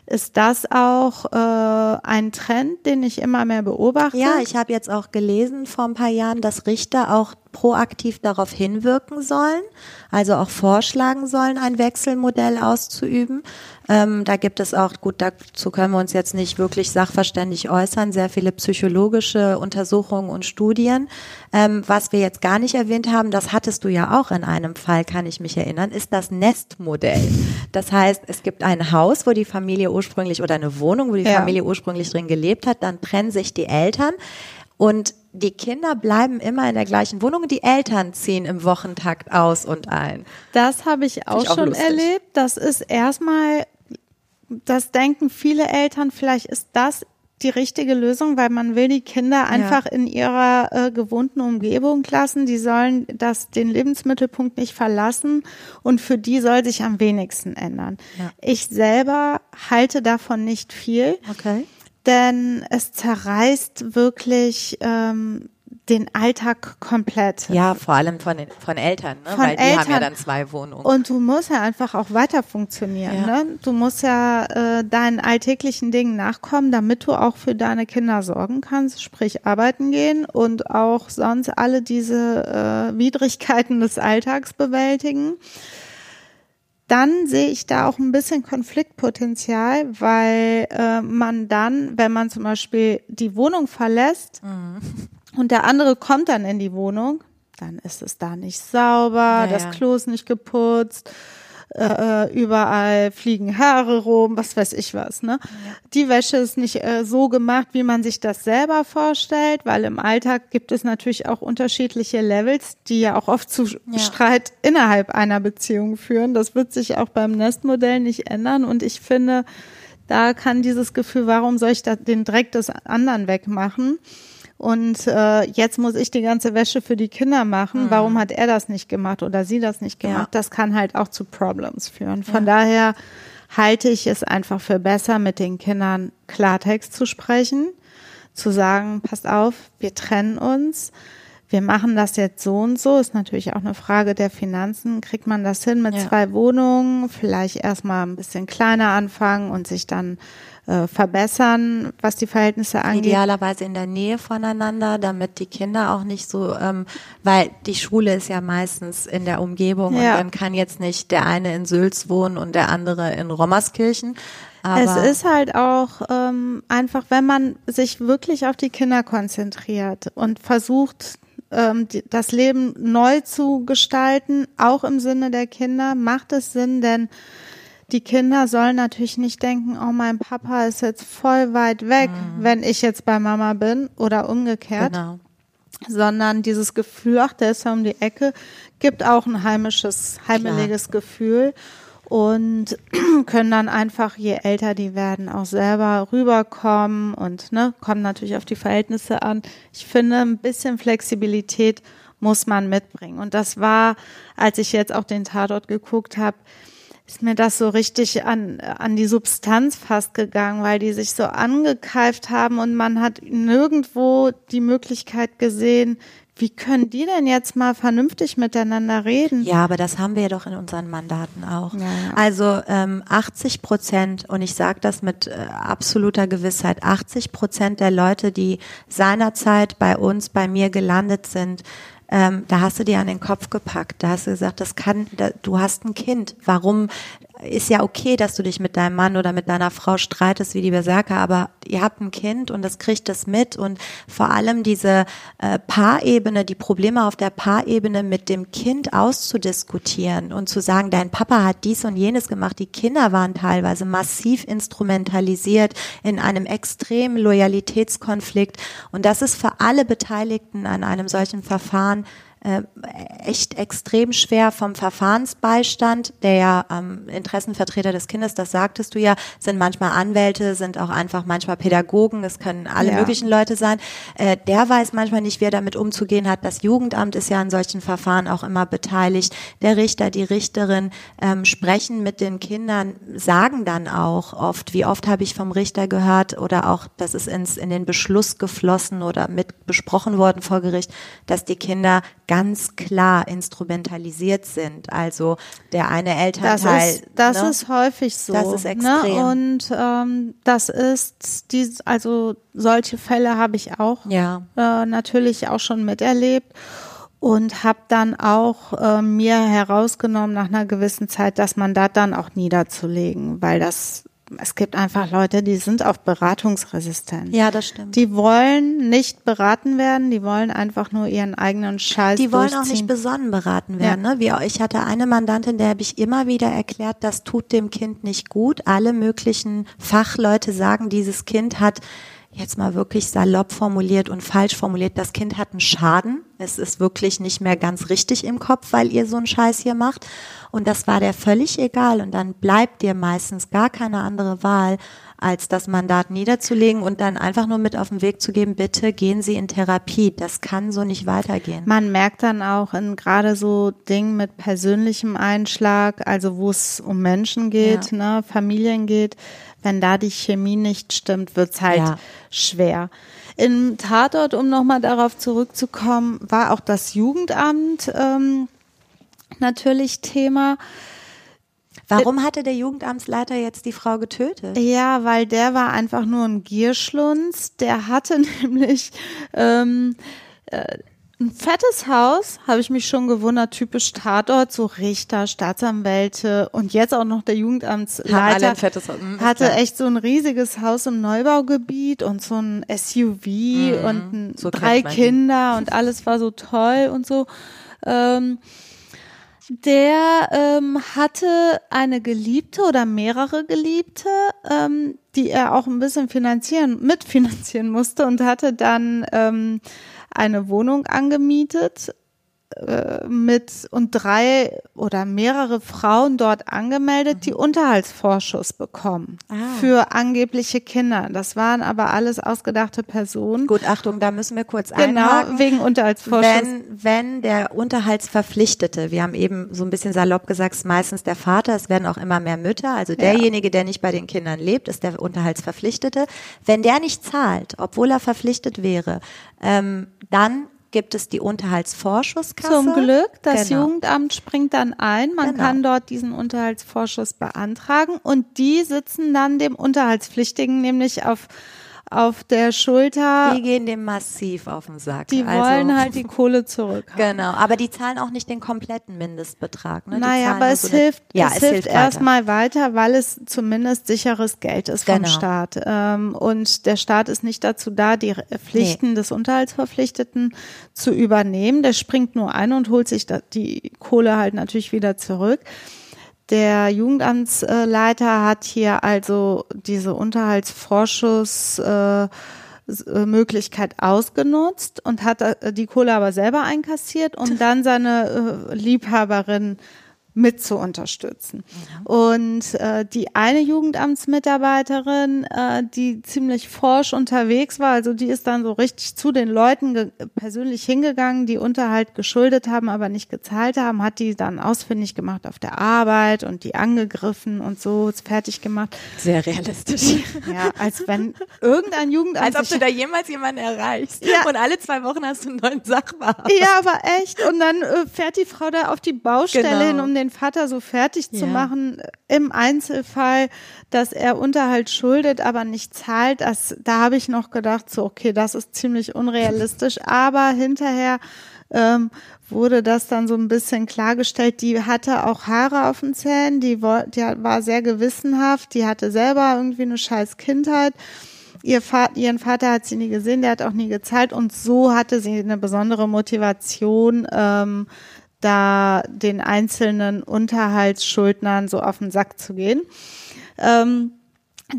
ist das auch äh, ein Trend, den ich immer mehr beobachte. Ja, ich habe jetzt auch gelesen vor ein paar Jahren, dass Richter auch proaktiv darauf hinwirken sollen, also auch vorschlagen sollen, ein Wechselmodell auszuüben. Ähm, da gibt es auch, gut, dazu können wir uns jetzt nicht wirklich sachverständig äußern, sehr viele psychologische Untersuchungen und Studien. Ähm, was wir jetzt gar nicht erwähnt haben, das hattest du ja auch in einem Fall, kann ich mich erinnern, ist das Nestmodell. Das heißt, es gibt ein Haus, wo die Familie ursprünglich oder eine Wohnung, wo die Ja. Familie ursprünglich drin gelebt hat, dann trennen sich die Eltern und die Kinder bleiben immer in der gleichen Wohnung und die Eltern ziehen im Wochentakt aus und ein. Das habe ich auch ich auch schon lustig. erlebt. Das ist erstmal, das denken viele Eltern, vielleicht ist das die richtige Lösung, weil man will die Kinder einfach in ihrer äh, gewohnten Umgebung lassen. Die sollen das, den Lebensmittelpunkt nicht verlassen und für die soll sich am wenigsten ändern. Ja. Ich selber halte davon nicht viel Okay. Denn es zerreißt wirklich ähm, den Alltag komplett. Ja, vor allem von den von Eltern, ne? Von weil die haben ja dann zwei Wohnungen. Und du musst ja einfach auch weiter funktionieren. Ja. Ne? Du musst ja äh, deinen alltäglichen Dingen nachkommen, damit du auch für deine Kinder sorgen kannst, sprich arbeiten gehen und auch sonst alle diese äh, Widrigkeiten des Alltags bewältigen. Dann sehe ich da auch ein bisschen Konfliktpotenzial, weil äh, man dann, wenn man zum Beispiel die Wohnung verlässt und der andere kommt dann in die Wohnung, dann ist es da nicht sauber, Ja, das. Klo ist nicht geputzt, äh, überall fliegen Haare rum, was weiß ich was, ne? Die Wäsche ist nicht äh, so gemacht, wie man sich das selber vorstellt, weil im Alltag gibt es natürlich auch unterschiedliche Levels, die ja auch oft zu Streit innerhalb einer Beziehung führen. Das wird sich auch beim Nestmodell nicht ändern und ich finde, da kann dieses Gefühl, warum soll ich da den Dreck des anderen wegmachen? Und äh, jetzt muss ich die ganze Wäsche für die Kinder machen. Warum hat er das nicht gemacht oder sie das nicht gemacht? Ja. Das kann halt auch zu Problems führen. Von daher halte ich es einfach für besser, mit den Kindern Klartext zu sprechen, zu sagen, passt auf, wir trennen uns. Wir machen das jetzt so und so, ist natürlich auch eine Frage der Finanzen. Kriegt man das hin mit Ja. zwei Wohnungen, vielleicht erstmal ein bisschen kleiner anfangen und sich dann äh, verbessern, was die Verhältnisse angeht? Idealerweise in der Nähe voneinander, damit die Kinder auch nicht so, ähm, weil die Schule ist ja meistens in der Umgebung Ja. und dann kann jetzt nicht der eine in Sülz wohnen und der andere in Rommerskirchen. Aber Es ist halt auch ähm, einfach, wenn man sich wirklich auf die Kinder konzentriert und versucht, ähm, das Leben neu zu gestalten, auch im Sinne der Kinder, macht es Sinn, denn die Kinder sollen natürlich nicht denken, oh, mein Papa ist jetzt voll weit weg, wenn ich jetzt bei Mama bin oder umgekehrt. Genau. sondern dieses Gefühl, ach, der ist ja um die Ecke, gibt auch ein heimisches, heimeliges Gefühl und können dann einfach, je älter die werden, auch selber rüberkommen und ne, kommen natürlich auf die Verhältnisse an. Ich finde, ein bisschen Flexibilität muss man mitbringen. Und das war, als ich jetzt auch den Tatort geguckt habe, ist mir das so richtig an, an die Substanz fast gegangen, weil die sich so angekeift haben und man hat nirgendwo die Möglichkeit gesehen, wie können die denn jetzt mal vernünftig miteinander reden? Ja, aber das haben wir ja doch in unseren Mandaten auch. Ja, ja. Also ähm, 80 Prozent, und ich sage das mit äh, absoluter Gewissheit, 80 Prozent der Leute, die seinerzeit bei uns, bei mir gelandet sind, ähm, da hast du dir an den Kopf gepackt. Da hast du gesagt, das kann, da, du hast ein Kind. Warum ist ja okay, dass du dich mit deinem Mann oder mit deiner Frau streitest wie die Berserker, aber ihr habt ein Kind und das kriegt das mit und vor allem diese äh, Paarebene, die Probleme auf der Paarebene mit dem Kind auszudiskutieren und zu sagen, dein Papa hat dies und jenes gemacht. Die Kinder waren teilweise massiv instrumentalisiert in einem extremen Loyalitätskonflikt und das ist für alle Beteiligten an einem solchen Verfahren äh, echt extrem schwer vom Verfahrensbeistand, der ja ähm, Interessenvertreter des Kindes, das sagtest du ja, sind manchmal Anwälte, sind auch einfach manchmal Pädagogen, es können alle Ja. möglichen Leute sein. Äh, der weiß manchmal nicht, wie er damit umzugehen hat. Das Jugendamt ist ja an solchen Verfahren auch immer beteiligt. Der Richter, die Richterin ähm, sprechen mit den Kindern, sagen dann auch oft, wie oft habe ich vom Richter gehört oder auch, das ist ins, in den Beschluss geflossen oder mit besprochen worden vor Gericht, dass die Kinder ganz klar instrumentalisiert sind. Also der eine Das Elternteil. ist, das ne? ist häufig so. Das ist extrem. Ne? Und ähm, das ist dies, also solche Fälle habe ich auch ja. äh, natürlich auch schon miterlebt und habe dann auch äh, mir herausgenommen nach einer gewissen Zeit das Mandat dann auch niederzulegen, weil das es gibt einfach Leute, die sind auf beratungsresistent. Ja, das stimmt. Die wollen nicht beraten werden, die wollen einfach nur ihren eigenen Scheiß Die wollen auch nicht besonnen beraten werden. Ne? Wie, ich hatte eine Mandantin, der habe ich immer wieder erklärt, das tut dem Kind nicht gut. Alle möglichen Fachleute sagen, dieses Kind hat jetzt mal wirklich salopp formuliert und falsch formuliert, das Kind hat einen Schaden. Es ist wirklich nicht mehr ganz richtig im Kopf, weil ihr so einen Scheiß hier macht. Und das war der völlig egal. Und dann bleibt dir meistens gar keine andere Wahl, als das Mandat niederzulegen und dann einfach nur mit auf den Weg zu geben, bitte gehen Sie in Therapie. Das kann so nicht weitergehen. Man merkt dann auch in gerade so Dingen mit persönlichem Einschlag, also wo es um Menschen geht, ne, Familien geht, wenn da die Chemie nicht stimmt, wird's halt Ja. schwer. Im Tatort, um nochmal darauf zurückzukommen, war auch das Jugendamt ähm, natürlich Thema. Warum hatte der Jugendamtsleiter jetzt die Frau getötet? Ja, weil der war einfach nur ein Gierschlunz. Der hatte nämlich ähm, äh, ein fettes Haus, habe ich mich schon gewundert, typisch Tatort, so Richter, Staatsanwälte und jetzt auch noch der Jugendamtsleiter. fettes Haus. Hm, ist hatte echt so ein riesiges Haus im Neubaugebiet und so ein SUV und ein, Mhm. so drei. Kinder und alles war so toll und so. Ähm, der ähm, hatte eine Geliebte oder mehrere Geliebte, ähm, die er auch ein bisschen finanzieren, mitfinanzieren musste und hatte dann ähm, eine Wohnung angemietet äh, mit und drei oder mehrere Frauen dort angemeldet, die Unterhaltsvorschuss bekommen Ah. für angebliche Kinder. Das waren aber alles ausgedachte Personen. Gut, Achtung, da müssen wir kurz Genau, einhaken. wegen Unterhaltsvorschuss. Wenn, wenn der Unterhaltsverpflichtete, wir haben eben so ein bisschen salopp gesagt, ist meistens der Vater, es werden auch immer mehr Mütter, also derjenige, der nicht bei den Kindern lebt, ist der Unterhaltsverpflichtete. Wenn der nicht zahlt, obwohl er verpflichtet wäre, ähm, dann gibt es die Unterhaltsvorschusskasse. Zum Glück, das Genau. Jugendamt springt dann ein. Man Genau. kann dort diesen Unterhaltsvorschuss beantragen und die sitzen dann dem Unterhaltspflichtigen nämlich auf, auf der Schulter. Die gehen dem massiv auf den Sack. Die also, wollen halt die Kohle zurück. Genau, aber die zahlen auch nicht den kompletten Mindestbetrag. Ne? Die Naja, aber es so eine- hilft, ja, es, hilft weiter. erstmal weiter, weil es zumindest sicheres Geld ist vom Genau. Staat. Ähm, und der Staat ist nicht dazu da, die Pflichten des Unterhaltsverpflichteten zu übernehmen. Der springt nur ein und holt sich die Kohle halt natürlich wieder zurück. Der Jugendamtsleiter hat hier also diese Unterhaltsvorschuss äh, Möglichkeit ausgenutzt und hat äh, die Kohle aber selber einkassiert, um dann seine äh, Liebhaberin mit zu unterstützen. Und äh, die eine Jugendamtsmitarbeiterin, äh, die ziemlich forsch unterwegs war, also die ist dann so richtig zu den Leuten persönlich hingegangen, die Unterhalt geschuldet haben, aber nicht gezahlt haben, hat die dann ausfindig gemacht auf der Arbeit und die angegriffen und so fertig gemacht. Sehr realistisch. Ja, als wenn irgendein Jugendamt Als ob du da jemals jemanden erreichst. Ja. Und alle zwei Wochen hast du einen neuen Sachverhalt. Ja, aber echt. Und dann äh, fährt die Frau da auf die Baustelle Genau. hin, um den Vater so fertig zu Ja. machen. Im Einzelfall, dass er Unterhalt schuldet, aber nicht zahlt. Das, da habe ich noch gedacht, so, okay, das ist ziemlich unrealistisch. Aber hinterher ähm, wurde das dann so ein bisschen klargestellt. Die hatte auch Haare auf den Zähnen, die, die war sehr gewissenhaft, die hatte selber irgendwie eine scheiß Kindheit. Ihr Vater, ihren Vater hat sie nie gesehen, der hat auch nie gezahlt und so hatte sie eine besondere Motivation, ähm, da den einzelnen Unterhaltsschuldnern so auf den Sack zu gehen. Ähm,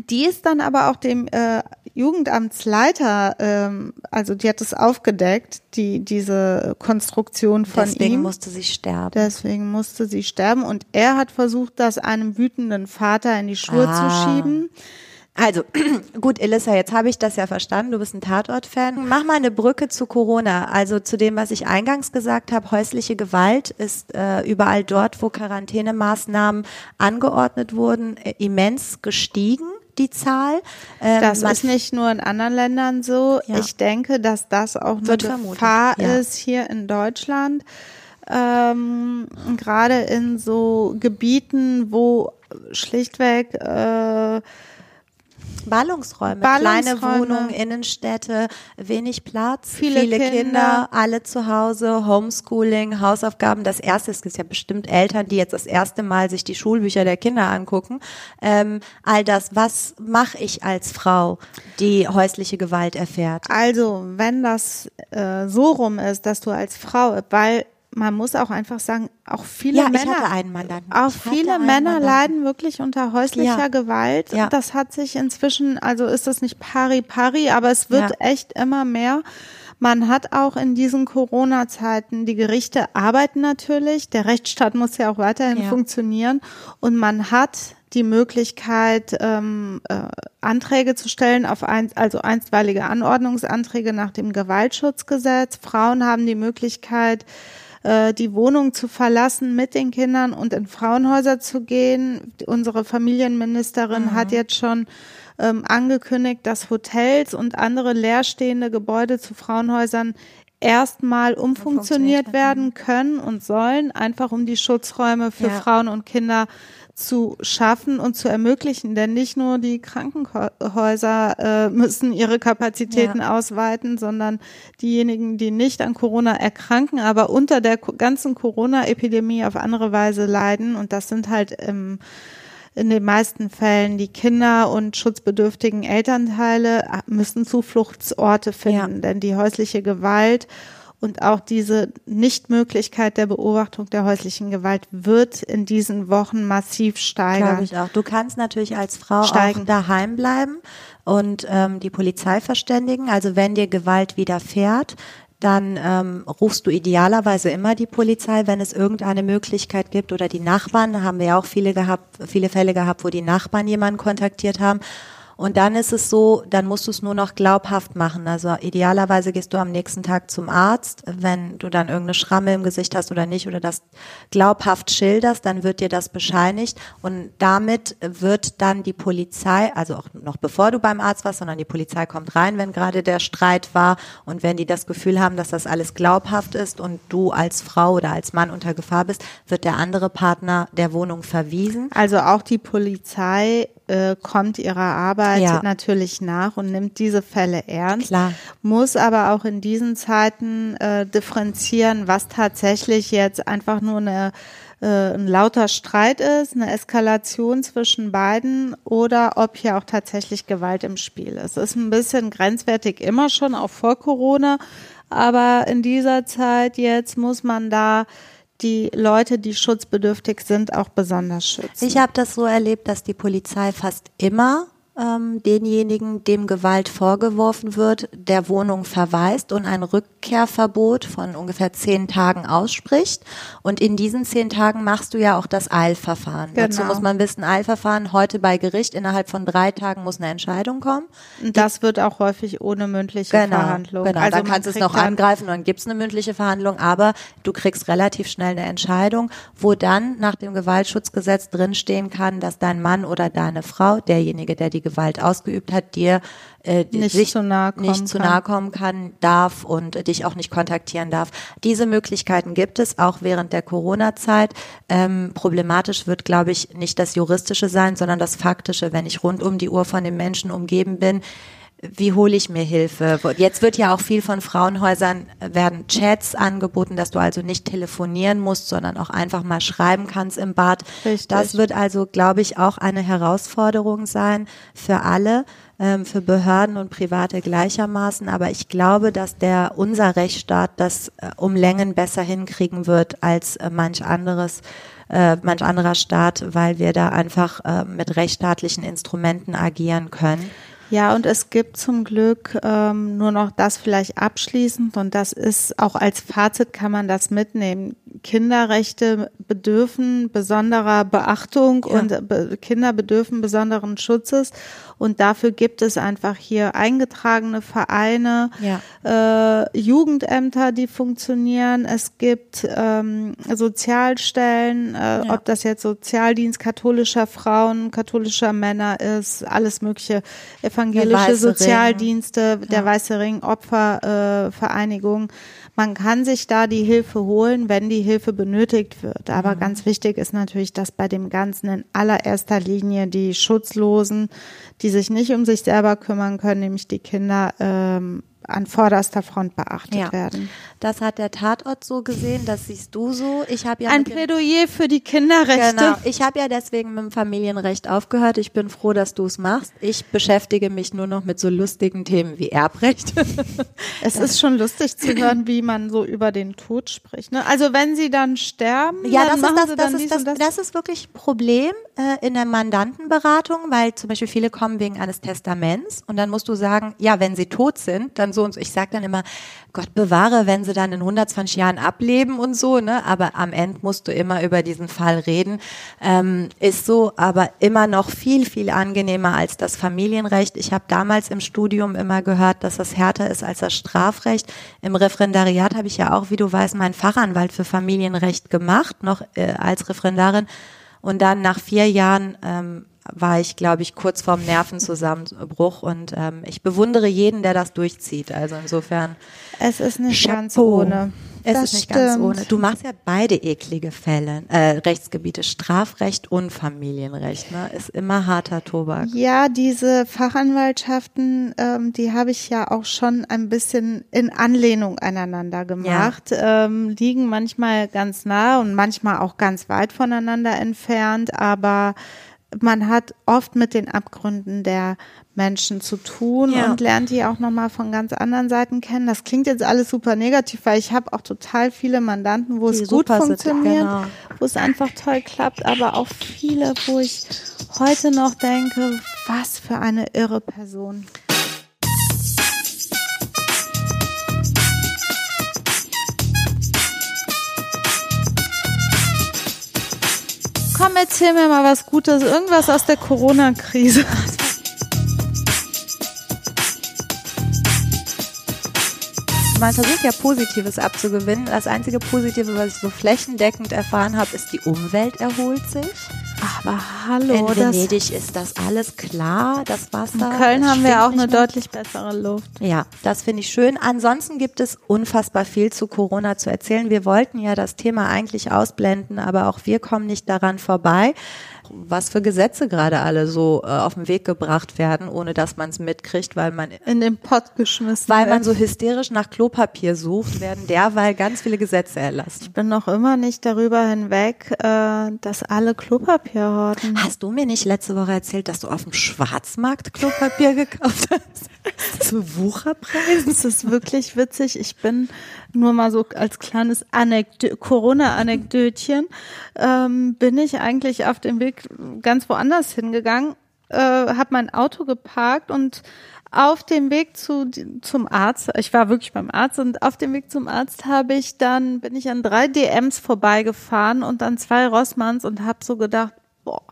die ist dann aber auch dem äh, Jugendamtsleiter, ähm, also die hat es aufgedeckt, die diese Konstruktion von Deswegen ihm. musste sie sterben. Deswegen musste sie sterben und er hat versucht, das einem wütenden Vater in die Schuhe Ah. zu schieben. Also, gut, Elissa, jetzt habe ich das ja verstanden. Du bist ein Tatort-Fan. Mach mal eine Brücke zu Corona. Also zu dem, was ich eingangs gesagt habe. Häusliche Gewalt ist äh, überall dort, wo Quarantänemaßnahmen angeordnet wurden, äh, immens gestiegen, die Zahl. Ähm, Das ist nicht nur in anderen Ländern so. Ja. Ich denke, dass das auch eine Wird Gefahr ja. ist hier in Deutschland. Ähm, Gerade in so Gebieten, wo schlichtweg äh, Ballungsräume, Ballungsräume. kleine Wohnungen, Innenstädte, wenig Platz, Viele viele, Kinder. Kinder. alle zu Hause, Homeschooling, Hausaufgaben. Das erste, es gibt ja bestimmt Eltern, die jetzt das erste Mal sich die Schulbücher der Kinder angucken. Ähm, all das, was mache ich als Frau, die häusliche Gewalt erfährt? Also, wenn das äh, so rum ist, dass du als Frau, weil man muss auch einfach sagen, auch viele Ja, ich Männer, hatte einen Mandanten. auch viele Männer Mandanten. leiden wirklich unter häuslicher Ja. Gewalt. Ja. Das hat sich inzwischen, also ist das nicht pari pari, aber es wird echt immer mehr. Man hat auch in diesen Corona-Zeiten, die Gerichte arbeiten natürlich, der Rechtsstaat muss ja auch weiterhin funktionieren und man hat die Möglichkeit, ähm, äh, Anträge zu stellen auf ein, also einstweilige Anordnungsanträge nach dem Gewaltschutzgesetz. Frauen haben die Möglichkeit, äh, die Wohnung zu verlassen mit den Kindern und in Frauenhäuser zu gehen. Unsere Familienministerin hat jetzt schon ähm, angekündigt, dass Hotels und andere leerstehende Gebäude zu Frauenhäusern erstmal umfunktioniert werden können und sollen, einfach um die Schutzräume für Ja. Frauen und Kinder zu schaffen und zu ermöglichen. Denn nicht nur die Krankenhäuser äh, müssen ihre Kapazitäten ausweiten, sondern diejenigen, die nicht an Corona erkranken, aber unter der ganzen Corona-Epidemie auf andere Weise leiden. Und das sind halt im in den meisten Fällen die Kinder und schutzbedürftigen Elternteile äh, müssen Zufluchtsorte finden, Ja. denn die häusliche Gewalt und auch diese Nichtmöglichkeit der Beobachtung der häuslichen Gewalt wird in diesen Wochen massiv Glaube steigern. ich auch. Du kannst natürlich als Frau Steigen. auch daheim bleiben und ähm, die Polizei verständigen. Also wenn dir Gewalt widerfährt, dann ähm, rufst du idealerweise immer die Polizei, wenn es irgendeine Möglichkeit gibt oder die Nachbarn. Da haben wir ja auch viele gehabt, viele Fälle gehabt, wo die Nachbarn jemanden kontaktiert haben. Und dann ist es so, dann musst du es nur noch glaubhaft machen. Also idealerweise gehst du am nächsten Tag zum Arzt, wenn du dann irgendeine Schramme im Gesicht hast oder nicht oder das glaubhaft schilderst, dann wird dir das bescheinigt und damit wird dann die Polizei, also auch noch bevor du beim Arzt warst, sondern die Polizei kommt rein, wenn gerade der Streit war und wenn die das Gefühl haben, dass das alles glaubhaft ist und du als Frau oder als Mann unter Gefahr bist, wird der andere Partner der Wohnung verwiesen. Also auch die Polizei äh, kommt ihrer Arbeit Ja. natürlich nach und nimmt diese Fälle ernst, Klar. muss aber auch in diesen Zeiten äh, differenzieren, was tatsächlich jetzt einfach nur eine äh, ein lauter Streit ist, eine Eskalation zwischen beiden oder ob hier auch tatsächlich Gewalt im Spiel ist. Es ist ein bisschen grenzwertig immer schon, auch vor Corona, aber in dieser Zeit jetzt muss man da die Leute, die schutzbedürftig sind, auch besonders schützen. Ich habe das so erlebt, dass die Polizei fast immer ähm, denjenigen, dem Gewalt vorgeworfen wird, der Wohnung verweist und ein Rückkehrverbot von ungefähr zehn Tagen ausspricht. Und in diesen zehn Tagen machst du ja auch das Eilverfahren. Dazu Genau. muss man wissen, Eilverfahren heute bei Gericht, innerhalb von drei Tagen muss eine Entscheidung kommen. Und das wird auch häufig ohne mündliche Genau, Verhandlung. genau. Also dann kannst du es noch angreifen und dann gibt's eine mündliche Verhandlung, aber du kriegst relativ schnell eine Entscheidung, wo dann nach dem Gewaltschutzgesetz drinstehen kann, dass dein Mann oder deine Frau, derjenige, der die Gewalt ausgeübt hat, dir äh, Nicht sich zu nahe kommen nicht zu kann. nahe kommen kann, darf und äh, dich auch nicht kontaktieren darf. Diese Möglichkeiten gibt es auch während der Corona-Zeit. Ähm, problematisch wird, glaube ich, nicht das Juristische sein, sondern das Faktische, wenn ich rund um die Uhr von den Menschen umgeben bin. Wie hole ich mir Hilfe? Jetzt wird ja auch viel von Frauenhäusern, äh, werden Chats angeboten, dass du also nicht telefonieren musst, sondern auch einfach mal schreiben kannst im Bad. Richtig. Das wird also, glaube ich, auch eine Herausforderung sein für alle, ähm, für Behörden und Private gleichermaßen. Aber ich glaube, dass der unser Rechtsstaat das äh, um Längen besser hinkriegen wird als äh, manch anderes, äh, manch anderer Staat, weil wir da einfach mit rechtsstaatlichen Instrumenten agieren können. Ja, und es gibt zum Glück ähm, nur noch das vielleicht abschließend und das ist auch als Fazit kann man das mitnehmen. Kinderrechte bedürfen besonderer Beachtung Ja. und Kinder bedürfen besonderen Schutzes und dafür gibt es einfach hier eingetragene Vereine, äh, Jugendämter, die funktionieren. Es gibt ähm, Sozialstellen, äh, Ja. ob das jetzt Sozialdienst katholischer Frauen, katholischer Männer ist, alles mögliche evangelische Weiße Ring. Sozialdienste, der Weiße Ring, Opfervereinigung. Äh. Man kann sich da die Hilfe holen, wenn die Hilfe benötigt wird. Mhm. Aber ganz wichtig ist natürlich, dass bei dem Ganzen in allererster Linie die Schutzlosen, die sich nicht um sich selber kümmern können, nämlich die Kinder, ähm, an vorderster Front beachtet Ja. werden. Das hat der Tatort so gesehen, das siehst du so. Ich habe ja Ein Plädoyer für die Kinderrechte. Genau. Ich habe ja deswegen mit dem Familienrecht aufgehört. Ich bin froh, dass du es machst. Ich beschäftige mich nur noch mit so lustigen Themen wie Erbrecht. Es ist schon lustig zu hören, wie man so über den Tod spricht. Ne? Also wenn sie dann sterben, Ja, dann das machen ist sie das, dann das, dies ist das, und das. das ist wirklich ein Problem äh, in der Mandantenberatung, weil zum Beispiel viele kommen wegen eines Testaments und dann musst du sagen, ja, wenn sie tot sind, dann so und so. Ich sage dann immer, Gott bewahre, wenn sie dann in 120 Jahren ableben und so, ne? Aber am Ende musst du immer über diesen Fall reden. Ähm, ist so, aber immer noch viel, viel angenehmer als das Familienrecht. Ich habe damals im Studium immer gehört, dass das härter ist als das Strafrecht. Im Referendariat habe ich ja auch, wie du weißt, meinen Fachanwalt für Familienrecht gemacht, noch äh, als Referendarin. Und dann nach vier Jahren ähm, war ich, glaube ich, kurz vorm Nervenzusammenbruch und ähm, ich bewundere jeden, der das durchzieht. Also insofern Es ist nicht ganz Chapeau. ohne. Es Das ist nicht ganz stimmt. ohne. Du machst ja beide eklige Fälle, äh, Rechtsgebiete, Strafrecht und Familienrecht. Ne? Ist immer harter Tobak. Ja, diese Fachanwaltschaften, ähm, die habe ich ja auch schon ein bisschen in Anlehnung aneinander gemacht, ähm, liegen manchmal ganz nah und manchmal auch ganz weit voneinander entfernt, aber man hat oft mit den Abgründen der Menschen zu tun Ja. und lernt die auch nochmal von ganz anderen Seiten kennen. Das klingt jetzt alles super negativ, weil ich habe auch total viele Mandanten, wo Die es gut funktioniert, genau. wo es einfach toll klappt, aber auch viele, wo ich heute noch denke, was für eine irre Person. komm, erzähl mir mal was Gutes, irgendwas aus der Corona-Krise. Man versucht ja Positives abzugewinnen. Das einzige Positive, was ich so flächendeckend erfahren habe, ist, die Umwelt erholt sich. Aber hallo, In Venedig ist das alles klar, das Wasser. in Köln haben wir auch eine deutlich bessere Luft. Ja, das finde ich schön. Ansonsten gibt es unfassbar viel zu Corona zu erzählen. Wir wollten ja das Thema eigentlich ausblenden, aber auch wir kommen nicht daran vorbei, was für Gesetze gerade alle so äh, auf den Weg gebracht werden, ohne dass man es mitkriegt, weil man In den Pott geschmissen. weil man wird. so hysterisch nach Klopapier sucht, werden derweil ganz viele Gesetze erlassen. Ich bin noch immer nicht darüber hinweg, äh, dass alle Klopapier horten. Hast du mir nicht letzte Woche erzählt, dass du auf dem Schwarzmarkt Klopapier gekauft hast? Zu Wucherpreisen? Das ist wirklich witzig. Ich bin nur mal so als kleines Anekdö Corona-Anekdötchen, ähm, bin ich eigentlich auf dem Weg ganz woanders hingegangen, äh, habe mein Auto geparkt und auf dem Weg zu, zum Arzt, ich war wirklich beim Arzt und auf dem Weg zum Arzt habe ich dann, bin ich an drei DMs vorbeigefahren und an zwei Rossmanns und habe so gedacht, boah,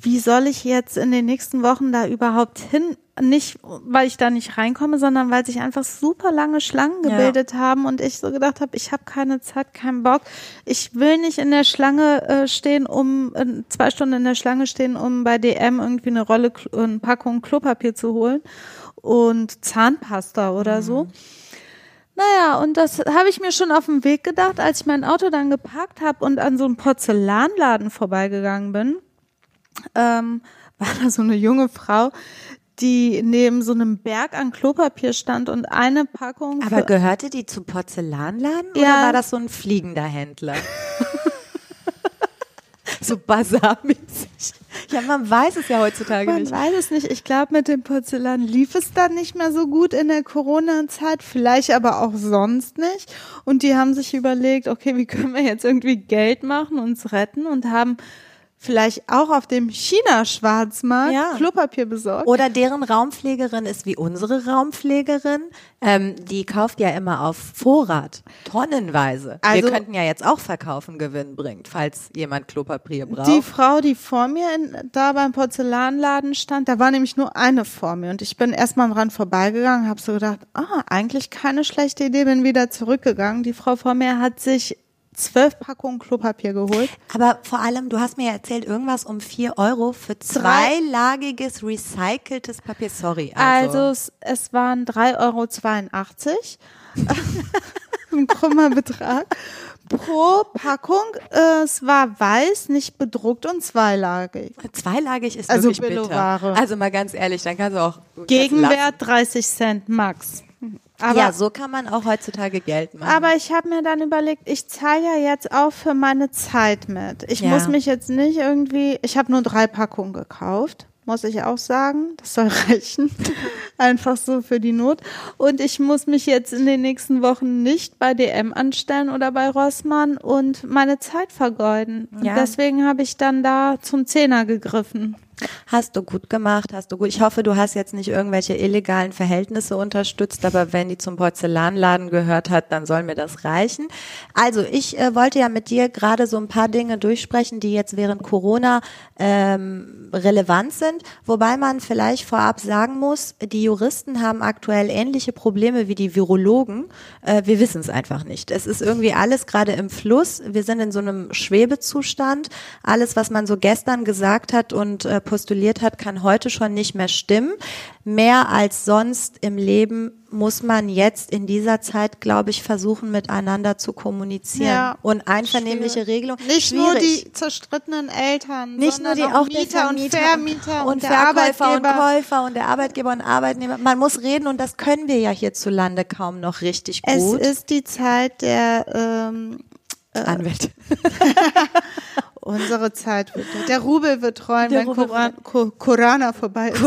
wie soll ich jetzt in den nächsten Wochen da überhaupt hin? Nicht, weil ich da nicht reinkomme, sondern weil sich einfach super lange Schlangen Ja. gebildet haben und ich so gedacht habe, ich habe keine Zeit, keinen Bock. Ich will nicht in der Schlange äh, stehen, um äh, zwei Stunden in der Schlange stehen, um bei DM irgendwie eine Rolle, Kl- eine Packung Klopapier zu holen und Zahnpasta oder so. Naja, und das habe ich mir schon auf dem Weg gedacht, als ich mein Auto dann geparkt habe und an so einem Porzellanladen vorbeigegangen bin ähm, war da so eine junge Frau, die neben so einem Berg an Klopapier stand und eine Packung. Aber gehörte die zu Porzellanladen oder Ja. war das so ein fliegender Händler? so basarmäßig. Ja, man weiß es ja heutzutage man nicht. weiß es nicht. Ich glaube, mit dem Porzellan lief es dann nicht mehr so gut in der Corona-Zeit, vielleicht aber auch sonst nicht. Und die haben sich überlegt, okay, wie können wir jetzt irgendwie Geld machen, uns retten und haben vielleicht auch auf dem China-Schwarzmarkt Ja. Klopapier besorgt. Oder deren Raumpflegerin ist wie unsere Raumpflegerin. Ähm, die kauft ja immer auf Vorrat, tonnenweise. Also- Wir könnten ja jetzt auch verkaufen, Gewinn bringt, falls jemand Klopapier braucht. Die Frau, die vor mir in, da beim Porzellanladen stand, da war nämlich nur eine vor mir und ich bin erstmal dran vorbeigegangen, habe so gedacht, ah, eigentlich keine schlechte Idee, bin wieder zurückgegangen. Die Frau vor mir hat sich zwölf Packungen Klopapier geholt. Aber vor allem, du hast mir ja erzählt, irgendwas um vier Euro für zweilagiges recyceltes Papier. Sorry. Also, Also, es, es waren 3,82 Euro. Ein krummer Betrag. Pro Packung. Äh, es war weiß, nicht bedruckt und zweilagig. zweilagig ist Also wirklich bitter. Also mal ganz ehrlich, dann kannst du auch Gegenwert 30 Cent max. Aber ja, so kann man auch heutzutage Geld machen. Aber ich habe mir dann überlegt, ich zahle ja jetzt auch für meine Zeit mit. Ich Ja. muss mich jetzt nicht irgendwie, ich habe nur drei Packungen gekauft, muss ich auch sagen. Das soll reichen. Einfach so für die Not. Und ich muss mich jetzt in den nächsten Wochen nicht bei DM anstellen oder bei Rossmann und meine Zeit vergeuden. Und Ja. deswegen habe ich dann da zum Zehner gegriffen. Hast du gut gemacht, hast du gut. Ich hoffe, du hast jetzt nicht irgendwelche illegalen Verhältnisse unterstützt, aber wenn die zum Porzellanladen gehört hat, dann soll mir das reichen. Also ich äh, wollte ja mit dir gerade so ein paar Dinge durchsprechen, die jetzt während Corona ähm, relevant sind, wobei man vielleicht vorab sagen muss, die Juristen haben aktuell ähnliche Probleme wie die Virologen. Äh, wir wissen es einfach nicht. Es ist irgendwie alles gerade im Fluss. Wir sind in so einem Schwebezustand. Alles, was man so gestern gesagt hat und äh, postuliert hat, kann heute schon nicht mehr stimmen. Mehr als sonst im Leben muss man jetzt in dieser Zeit, glaube ich, versuchen, miteinander zu kommunizieren. Ja, und einvernehmliche Regelung. Nicht nur Schwierig. die zerstrittenen Eltern, Nicht nur die auch Mieter und Vermieter Vermieter und, der Verkäufer und. Käufer und der Arbeitgeber und Arbeitnehmer. Man muss reden und das können wir ja hierzulande kaum noch richtig Es gut. ist die Zeit der ähm, Anwälte. unsere Zeit wird der Rubel wird rollen, Der wenn Rubel Koran, Ko Korana vorbei ist.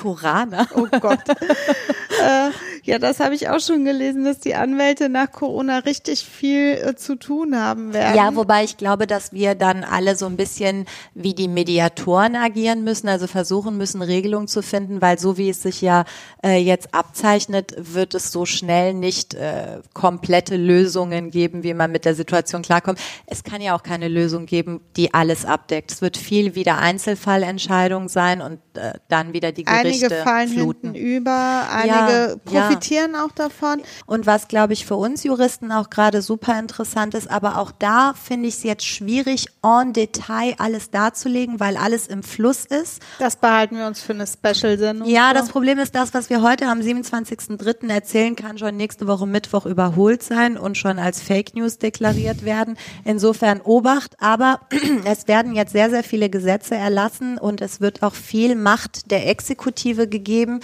Korana. Oh Gott. äh, ja, das habe ich auch schon gelesen, dass die Anwälte nach Corona richtig viel äh, zu tun haben werden. Ja, wobei ich glaube, dass wir dann alle so ein bisschen wie die Mediatoren agieren müssen, also versuchen müssen, Regelungen zu finden, weil so wie es sich ja äh, jetzt abzeichnet, wird es so schnell nicht äh, komplette Lösungen geben, wie man mit der Situation klarkommt. Es kann ja auch keine Lösung geben, die alles abdeckt. Es wird viel wieder Einzelfallentscheidung sein und äh, dann wieder die Gerichte Einige fallen fluten. über, einige Ja, ja. profitieren auch davon. Und was, glaube ich, für uns Juristen auch gerade super interessant ist, aber auch da finde ich es jetzt schwierig, en Detail alles darzulegen, weil alles im Fluss ist. Das behalten wir uns für eine Special-Sendung. Ja, das Problem ist, das, was wir heute am 27.03. erzählen, kann schon nächste Woche Mittwoch überholt sein und schon als Fake News deklariert werden. Insofern Obacht, aber es werden jetzt sehr, sehr viele Gesetze erlassen und es wird auch viel Macht der Exekutive gegeben.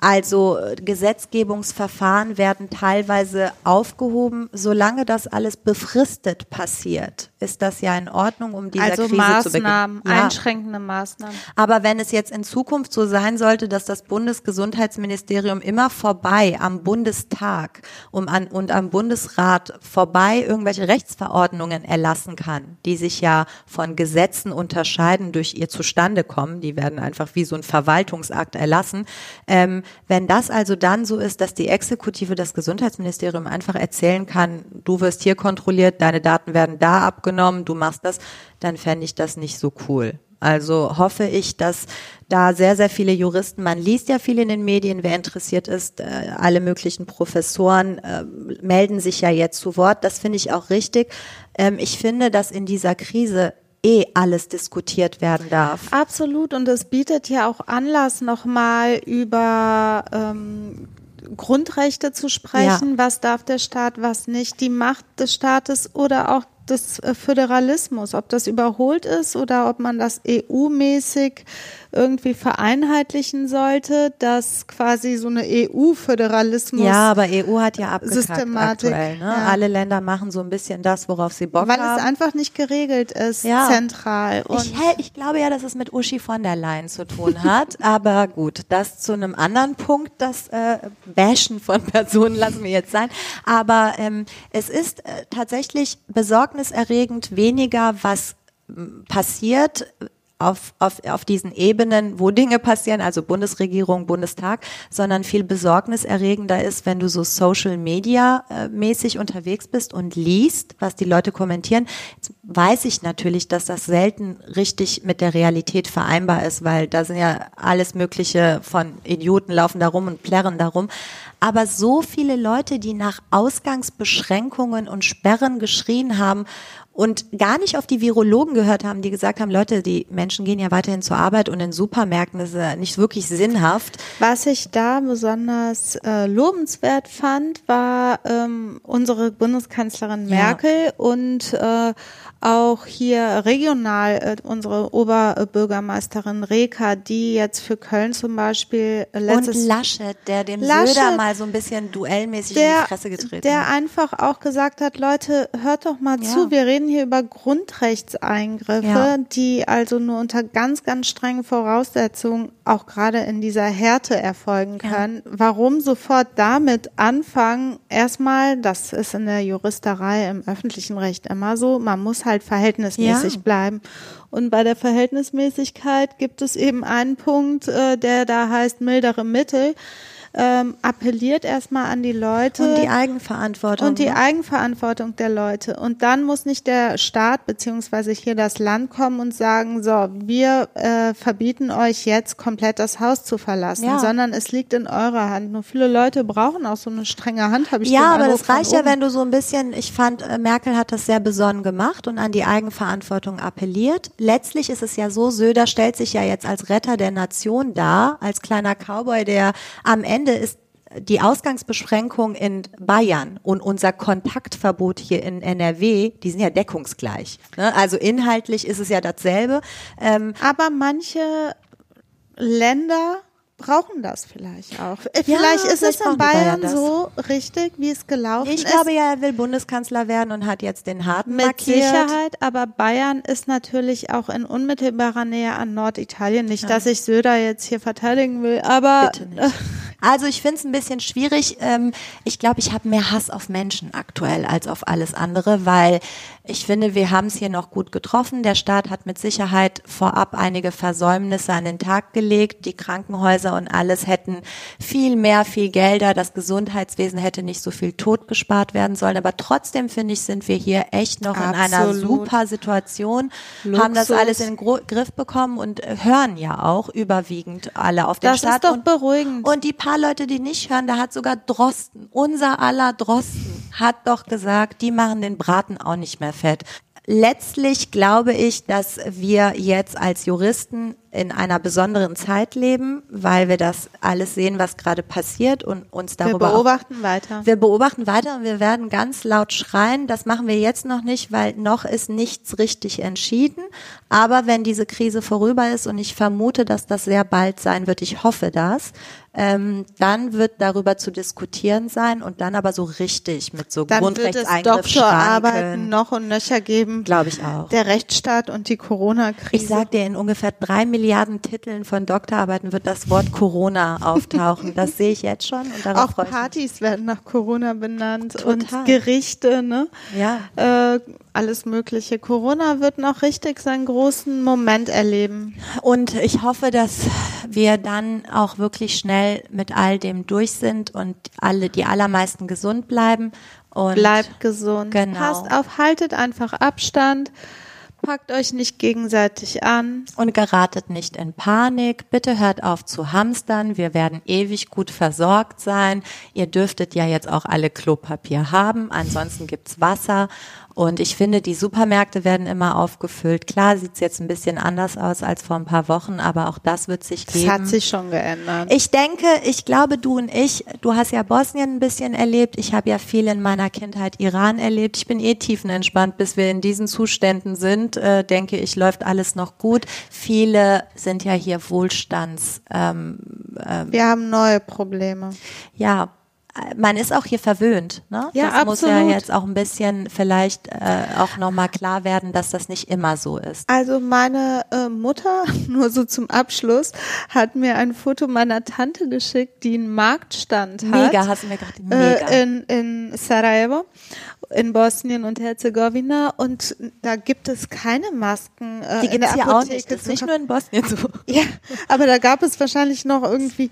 Also äh, Gesetzgebungsverfahren werden teilweise aufgehoben, solange das alles befristet passiert. Ist das ja in Ordnung, um dieser also Krise Maßnahmen, zu begegnen? Ja. einschränkende Maßnahmen. Aber wenn es jetzt in Zukunft so sein sollte, dass das Bundesgesundheitsministerium immer vorbei am Bundestag um an, und am Bundesrat vorbei irgendwelche Rechtsverordnungen erlassen kann, die sich ja von Gesetzen unterscheiden durch ihr Zustandekommen, die werden einfach wie so ein Verwaltungsakt erlassen, ähm, wenn das also dann so ist, dass die Exekutive das Gesundheitsministerium einfach erzählen kann, du wirst hier kontrolliert, deine Daten werden da abgenommen, du machst das, dann fände ich das nicht so cool. Also hoffe ich, dass da sehr, sehr viele Juristen, man liest ja viel in den Medien, wer interessiert ist, äh, alle möglichen Professoren äh, melden sich ja jetzt zu Wort. Das finde ich auch richtig. Ähm, ich finde, dass in dieser Krise eh alles diskutiert werden darf. Absolut. Und es bietet ja auch Anlass, nochmal über ähm, Grundrechte zu sprechen. Was darf der Staat, was nicht? Die Macht des Staates oder auch des äh, Föderalismus, ob das überholt ist oder ob man das EU-mäßig irgendwie vereinheitlichen sollte, dass quasi so eine EU-Föderalismus. Ja, aber EU hat ja Systematik, aktuell. Ne? ja. Alle Länder machen so ein bisschen das, worauf sie Bock weil haben. es einfach nicht geregelt ist, Ja. zentral. Und Ich, ich glaube ja, dass es mit Uschi von der Leyen zu tun hat, aber gut, das zu einem anderen Punkt, das äh, Bashen von Personen lassen wir jetzt sein. Aber ähm, es ist äh, tatsächlich besorgniserregend weniger, was passiert auf, auf, auf diesen Ebenen, wo Dinge passieren, also Bundesregierung, Bundestag, sondern viel besorgniserregender ist, wenn du so Social Media äh, mäßig unterwegs bist und liest, was die Leute kommentieren. Jetzt weiß ich natürlich, dass das selten richtig mit der Realität vereinbar ist, weil da sind ja alles Mögliche von Idioten laufen da rum und plärren darum. Aber so viele Leute, die nach Ausgangsbeschränkungen und Sperren geschrien haben und gar nicht auf die Virologen gehört haben, die gesagt haben, Leute, die Menschen gehen ja weiterhin zur Arbeit und in Supermärkten ist ja nicht wirklich sinnhaft. Was ich da besonders äh, lobenswert fand, war ähm, unsere Bundeskanzlerin Ja. Merkel und äh, auch hier regional äh, unsere Oberbürgermeisterin Reka, die jetzt für Köln zum Beispiel äh, Und letztes Laschet, der dem Laschet, Söder mal so ein bisschen duellmäßig in die Fresse getreten der einfach auch gesagt hat, Leute, hört doch mal Ja. zu, wir reden hier über Grundrechtseingriffe, Ja. die also nur unter ganz, ganz strengen Voraussetzungen auch gerade in dieser Härte erfolgen können. Warum sofort damit anfangen? Erstmal, das ist in der Juristerei im öffentlichen Recht immer so, man muss halt verhältnismäßig Ja. bleiben. Und bei der Verhältnismäßigkeit gibt es eben einen Punkt, äh, der da heißt mildere Mittel. Ähm, appelliert erstmal an die Leute. Und die Eigenverantwortung. Und die ne? Eigenverantwortung der Leute. Und dann muss nicht der Staat beziehungsweise hier das Land kommen und sagen, so, wir äh, verbieten euch jetzt komplett das Haus zu verlassen, Ja. sondern es liegt in eurer Hand. Nur viele Leute brauchen auch so eine strenge Hand, habe ich den Ja, aber das reicht ja, wenn du so ein bisschen, ich fand, äh, Merkel hat das sehr besonnen gemacht und an die Eigenverantwortung appelliert. Letztlich ist es ja so, Söder stellt sich ja jetzt als Retter der Nation dar, als kleiner Cowboy, der am Ende ist die Ausgangsbeschränkung in Bayern und unser Kontaktverbot hier in NRW, die sind ja deckungsgleich. Ne? Also inhaltlich ist es ja dasselbe. Ähm, Aber manche Länder brauchen das vielleicht auch. Äh, Vielleicht ist es in Bayern Bayern so richtig, wie es gelaufen ich ist. glaube ja, er will Bundeskanzler werden und hat jetzt den harten Mit markiert. Sicherheit, aber Bayern ist natürlich auch in unmittelbarer Nähe an Norditalien. Nicht, dass ich Söder jetzt hier verteidigen will, aber Bitte nicht. Also ich finde es ein bisschen schwierig. Ähm, ich glaube, ich habe mehr Hass auf Menschen aktuell als auf alles andere, weil ich finde, wir haben es hier noch gut getroffen. Der Staat hat mit Sicherheit vorab einige Versäumnisse an den Tag gelegt. Die Krankenhäuser und alles hätten viel mehr, viel Gelder. Das Gesundheitswesen hätte nicht so viel Tod gespart werden sollen. Aber trotzdem finde ich, sind wir hier echt noch in einer Absolut. super Situation, haben das Luxus. alles in den Griff bekommen und äh, hören ja auch überwiegend alle auf den Das ist Staat. doch und, beruhigend. Und die paar Leute, die nicht hören, da hat sogar Drosten, unser aller Drosten, hat doch gesagt, die machen den Braten auch nicht mehr fett. Letztlich glaube ich, dass wir jetzt als Juristen in einer besonderen Zeit leben, weil wir das alles sehen, was gerade passiert und uns Wir darüber auch beobachten weiter. wir beobachten weiter und wir werden ganz laut schreien. Das machen wir jetzt noch nicht, weil noch ist nichts richtig entschieden. Aber wenn diese Krise vorüber ist und ich vermute, dass das sehr bald sein wird, ich hoffe das, ähm, dann wird darüber zu diskutieren sein und dann aber so richtig mit so Dann wird es Doktorarbeiten noch und nöcher geben. Glaube ich auch. Der Rechtsstaat und die Corona-Krise. Ich sag dir, in ungefähr drei Milliarden Titeln von Doktorarbeiten wird das Wort Corona auftauchen. Das sehe ich jetzt schon und darauf auch. Partys werden nach Corona benannt Total. und Gerichte, ne? Ja. Äh, alles Mögliche. Corona wird noch richtig seinen großen Moment erleben. Und ich hoffe, dass wir dann auch wirklich schnell mit all dem durch sind und alle, die allermeisten gesund bleiben. Und Bleibt gesund. Genau. Passt auf, haltet einfach Abstand. Packt euch nicht gegenseitig an. und geratet nicht in Panik. Bitte hört auf zu hamstern. Wir werden ewig gut versorgt sein. Ihr dürftet ja jetzt auch alle Klopapier haben. Ansonsten gibt's Wasser. Und ich finde, die Supermärkte werden immer aufgefüllt. Klar sieht's jetzt ein bisschen anders aus als vor ein paar Wochen, aber auch das wird sich Das geben. hat sich schon geändert. Ich denke, ich glaube, du und ich, du hast ja Bosnien ein bisschen erlebt. Ich habe ja viel in meiner Kindheit Iran erlebt. Ich bin eh tiefenentspannt, bis wir in diesen Zuständen sind. Äh, denke ich, läuft alles noch gut. Viele sind ja hier Wohlstands. Ähm, Wir haben neue Probleme. ja, man ist auch hier verwöhnt. Ne? Ja, das muss ja absolut. jetzt auch ein bisschen vielleicht äh, auch nochmal klar werden, dass das nicht immer so ist. Also meine äh, Mutter, nur so zum Abschluss, hat mir ein Foto meiner Tante geschickt, die einen Marktstand hat. Mega, hast du mir gerade mega. Äh, in, in Sarajevo, in Bosnien und Herzegowina. Und da gibt es keine Masken. Äh, die gibt's der hier auch nicht. Das ist nicht nur in Bosnien so. Ja, aber da gab es wahrscheinlich noch irgendwie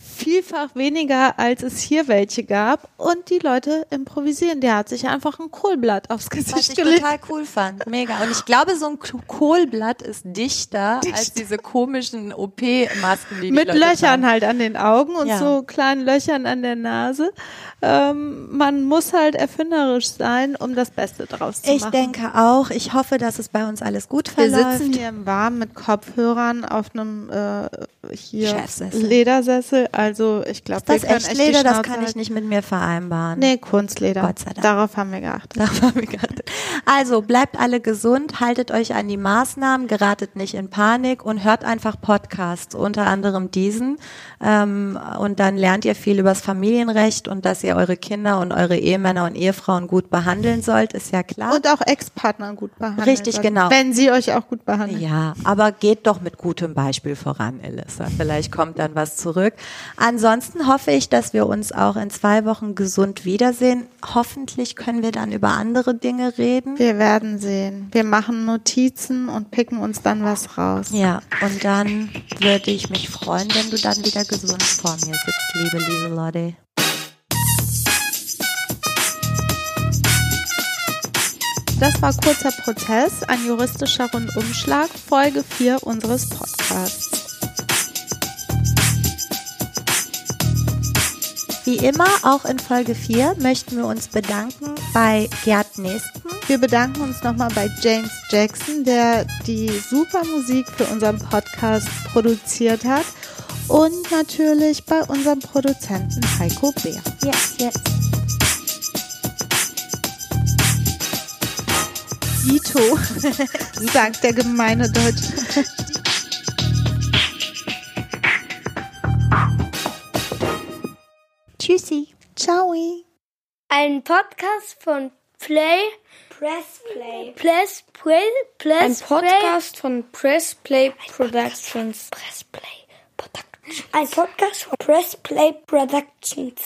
vielfach weniger, als es hier welche gab. Und die Leute improvisieren. Der hat sich einfach ein Kohlblatt aufs Was Gesicht ich gelegt. total cool fand. Mega. Und ich glaube, so ein Kohlblatt ist dichter, als diese komischen OP-Masken, die die Mit Leute Löchern tragen. halt an den Augen und Ja. so kleinen Löchern an der Nase. Ähm, man muss halt erfinderisch sein, um das Beste draus zu Ich machen. denke auch. Ich hoffe, dass es bei uns alles gut wir verläuft. sitzen hier im Warmen mit Kopfhörern auf einem äh, hier Chefsessel. Ledersessel. Also ich glaube, das können echt Leder? Das kann ich nicht mit mir vereinbaren. Nee, Kunstleder. Gott sei Dank. Darauf haben wir geachtet. Darauf haben wir geachtet. Also bleibt alle gesund, haltet euch an die Maßnahmen, geratet nicht in Panik und hört einfach Podcasts, unter anderem diesen. Ähm, und dann lernt ihr viel übers Familienrecht und dass ihr eure Kinder und eure Ehemänner und Ehefrauen gut behandeln sollt, ist ja klar. Und auch Ex-Partner gut behandeln. Richtig, sollten, genau. Wenn sie euch auch gut behandeln. Ja, aber geht doch mit gutem Beispiel voran, Elissa. Vielleicht kommt dann was zurück. Ansonsten hoffe ich, dass wir uns auch in zwei Wochen gesund wiedersehen. Hoffentlich können wir dann über andere Dinge reden. Wir werden sehen. Wir machen Notizen und picken uns dann was raus. Ja, und dann würde ich mich freuen, wenn du dann wieder gesund vor mir sitzt, liebe Lieselotte. Das war kurzer Prozess, ein juristischer Rundumschlag, Folge 4 unseres Podcasts. Wie immer, auch in Folge 4 möchten wir uns bedanken bei Gerd Nesten. Wir bedanken uns nochmal bei James Jackson, der die super Musik für unseren Podcast produziert hat. Und natürlich bei unserem Produzenten Heiko Bär. Yes, yes. Dito, sagt der gemeine Deutsche. Tschüssi. Ciao. Ein Podcast von Play Press Play. Press Play. Press Ein Podcast von Press Play Productions. Press Play Productions. Ein Podcast von Press Play Productions.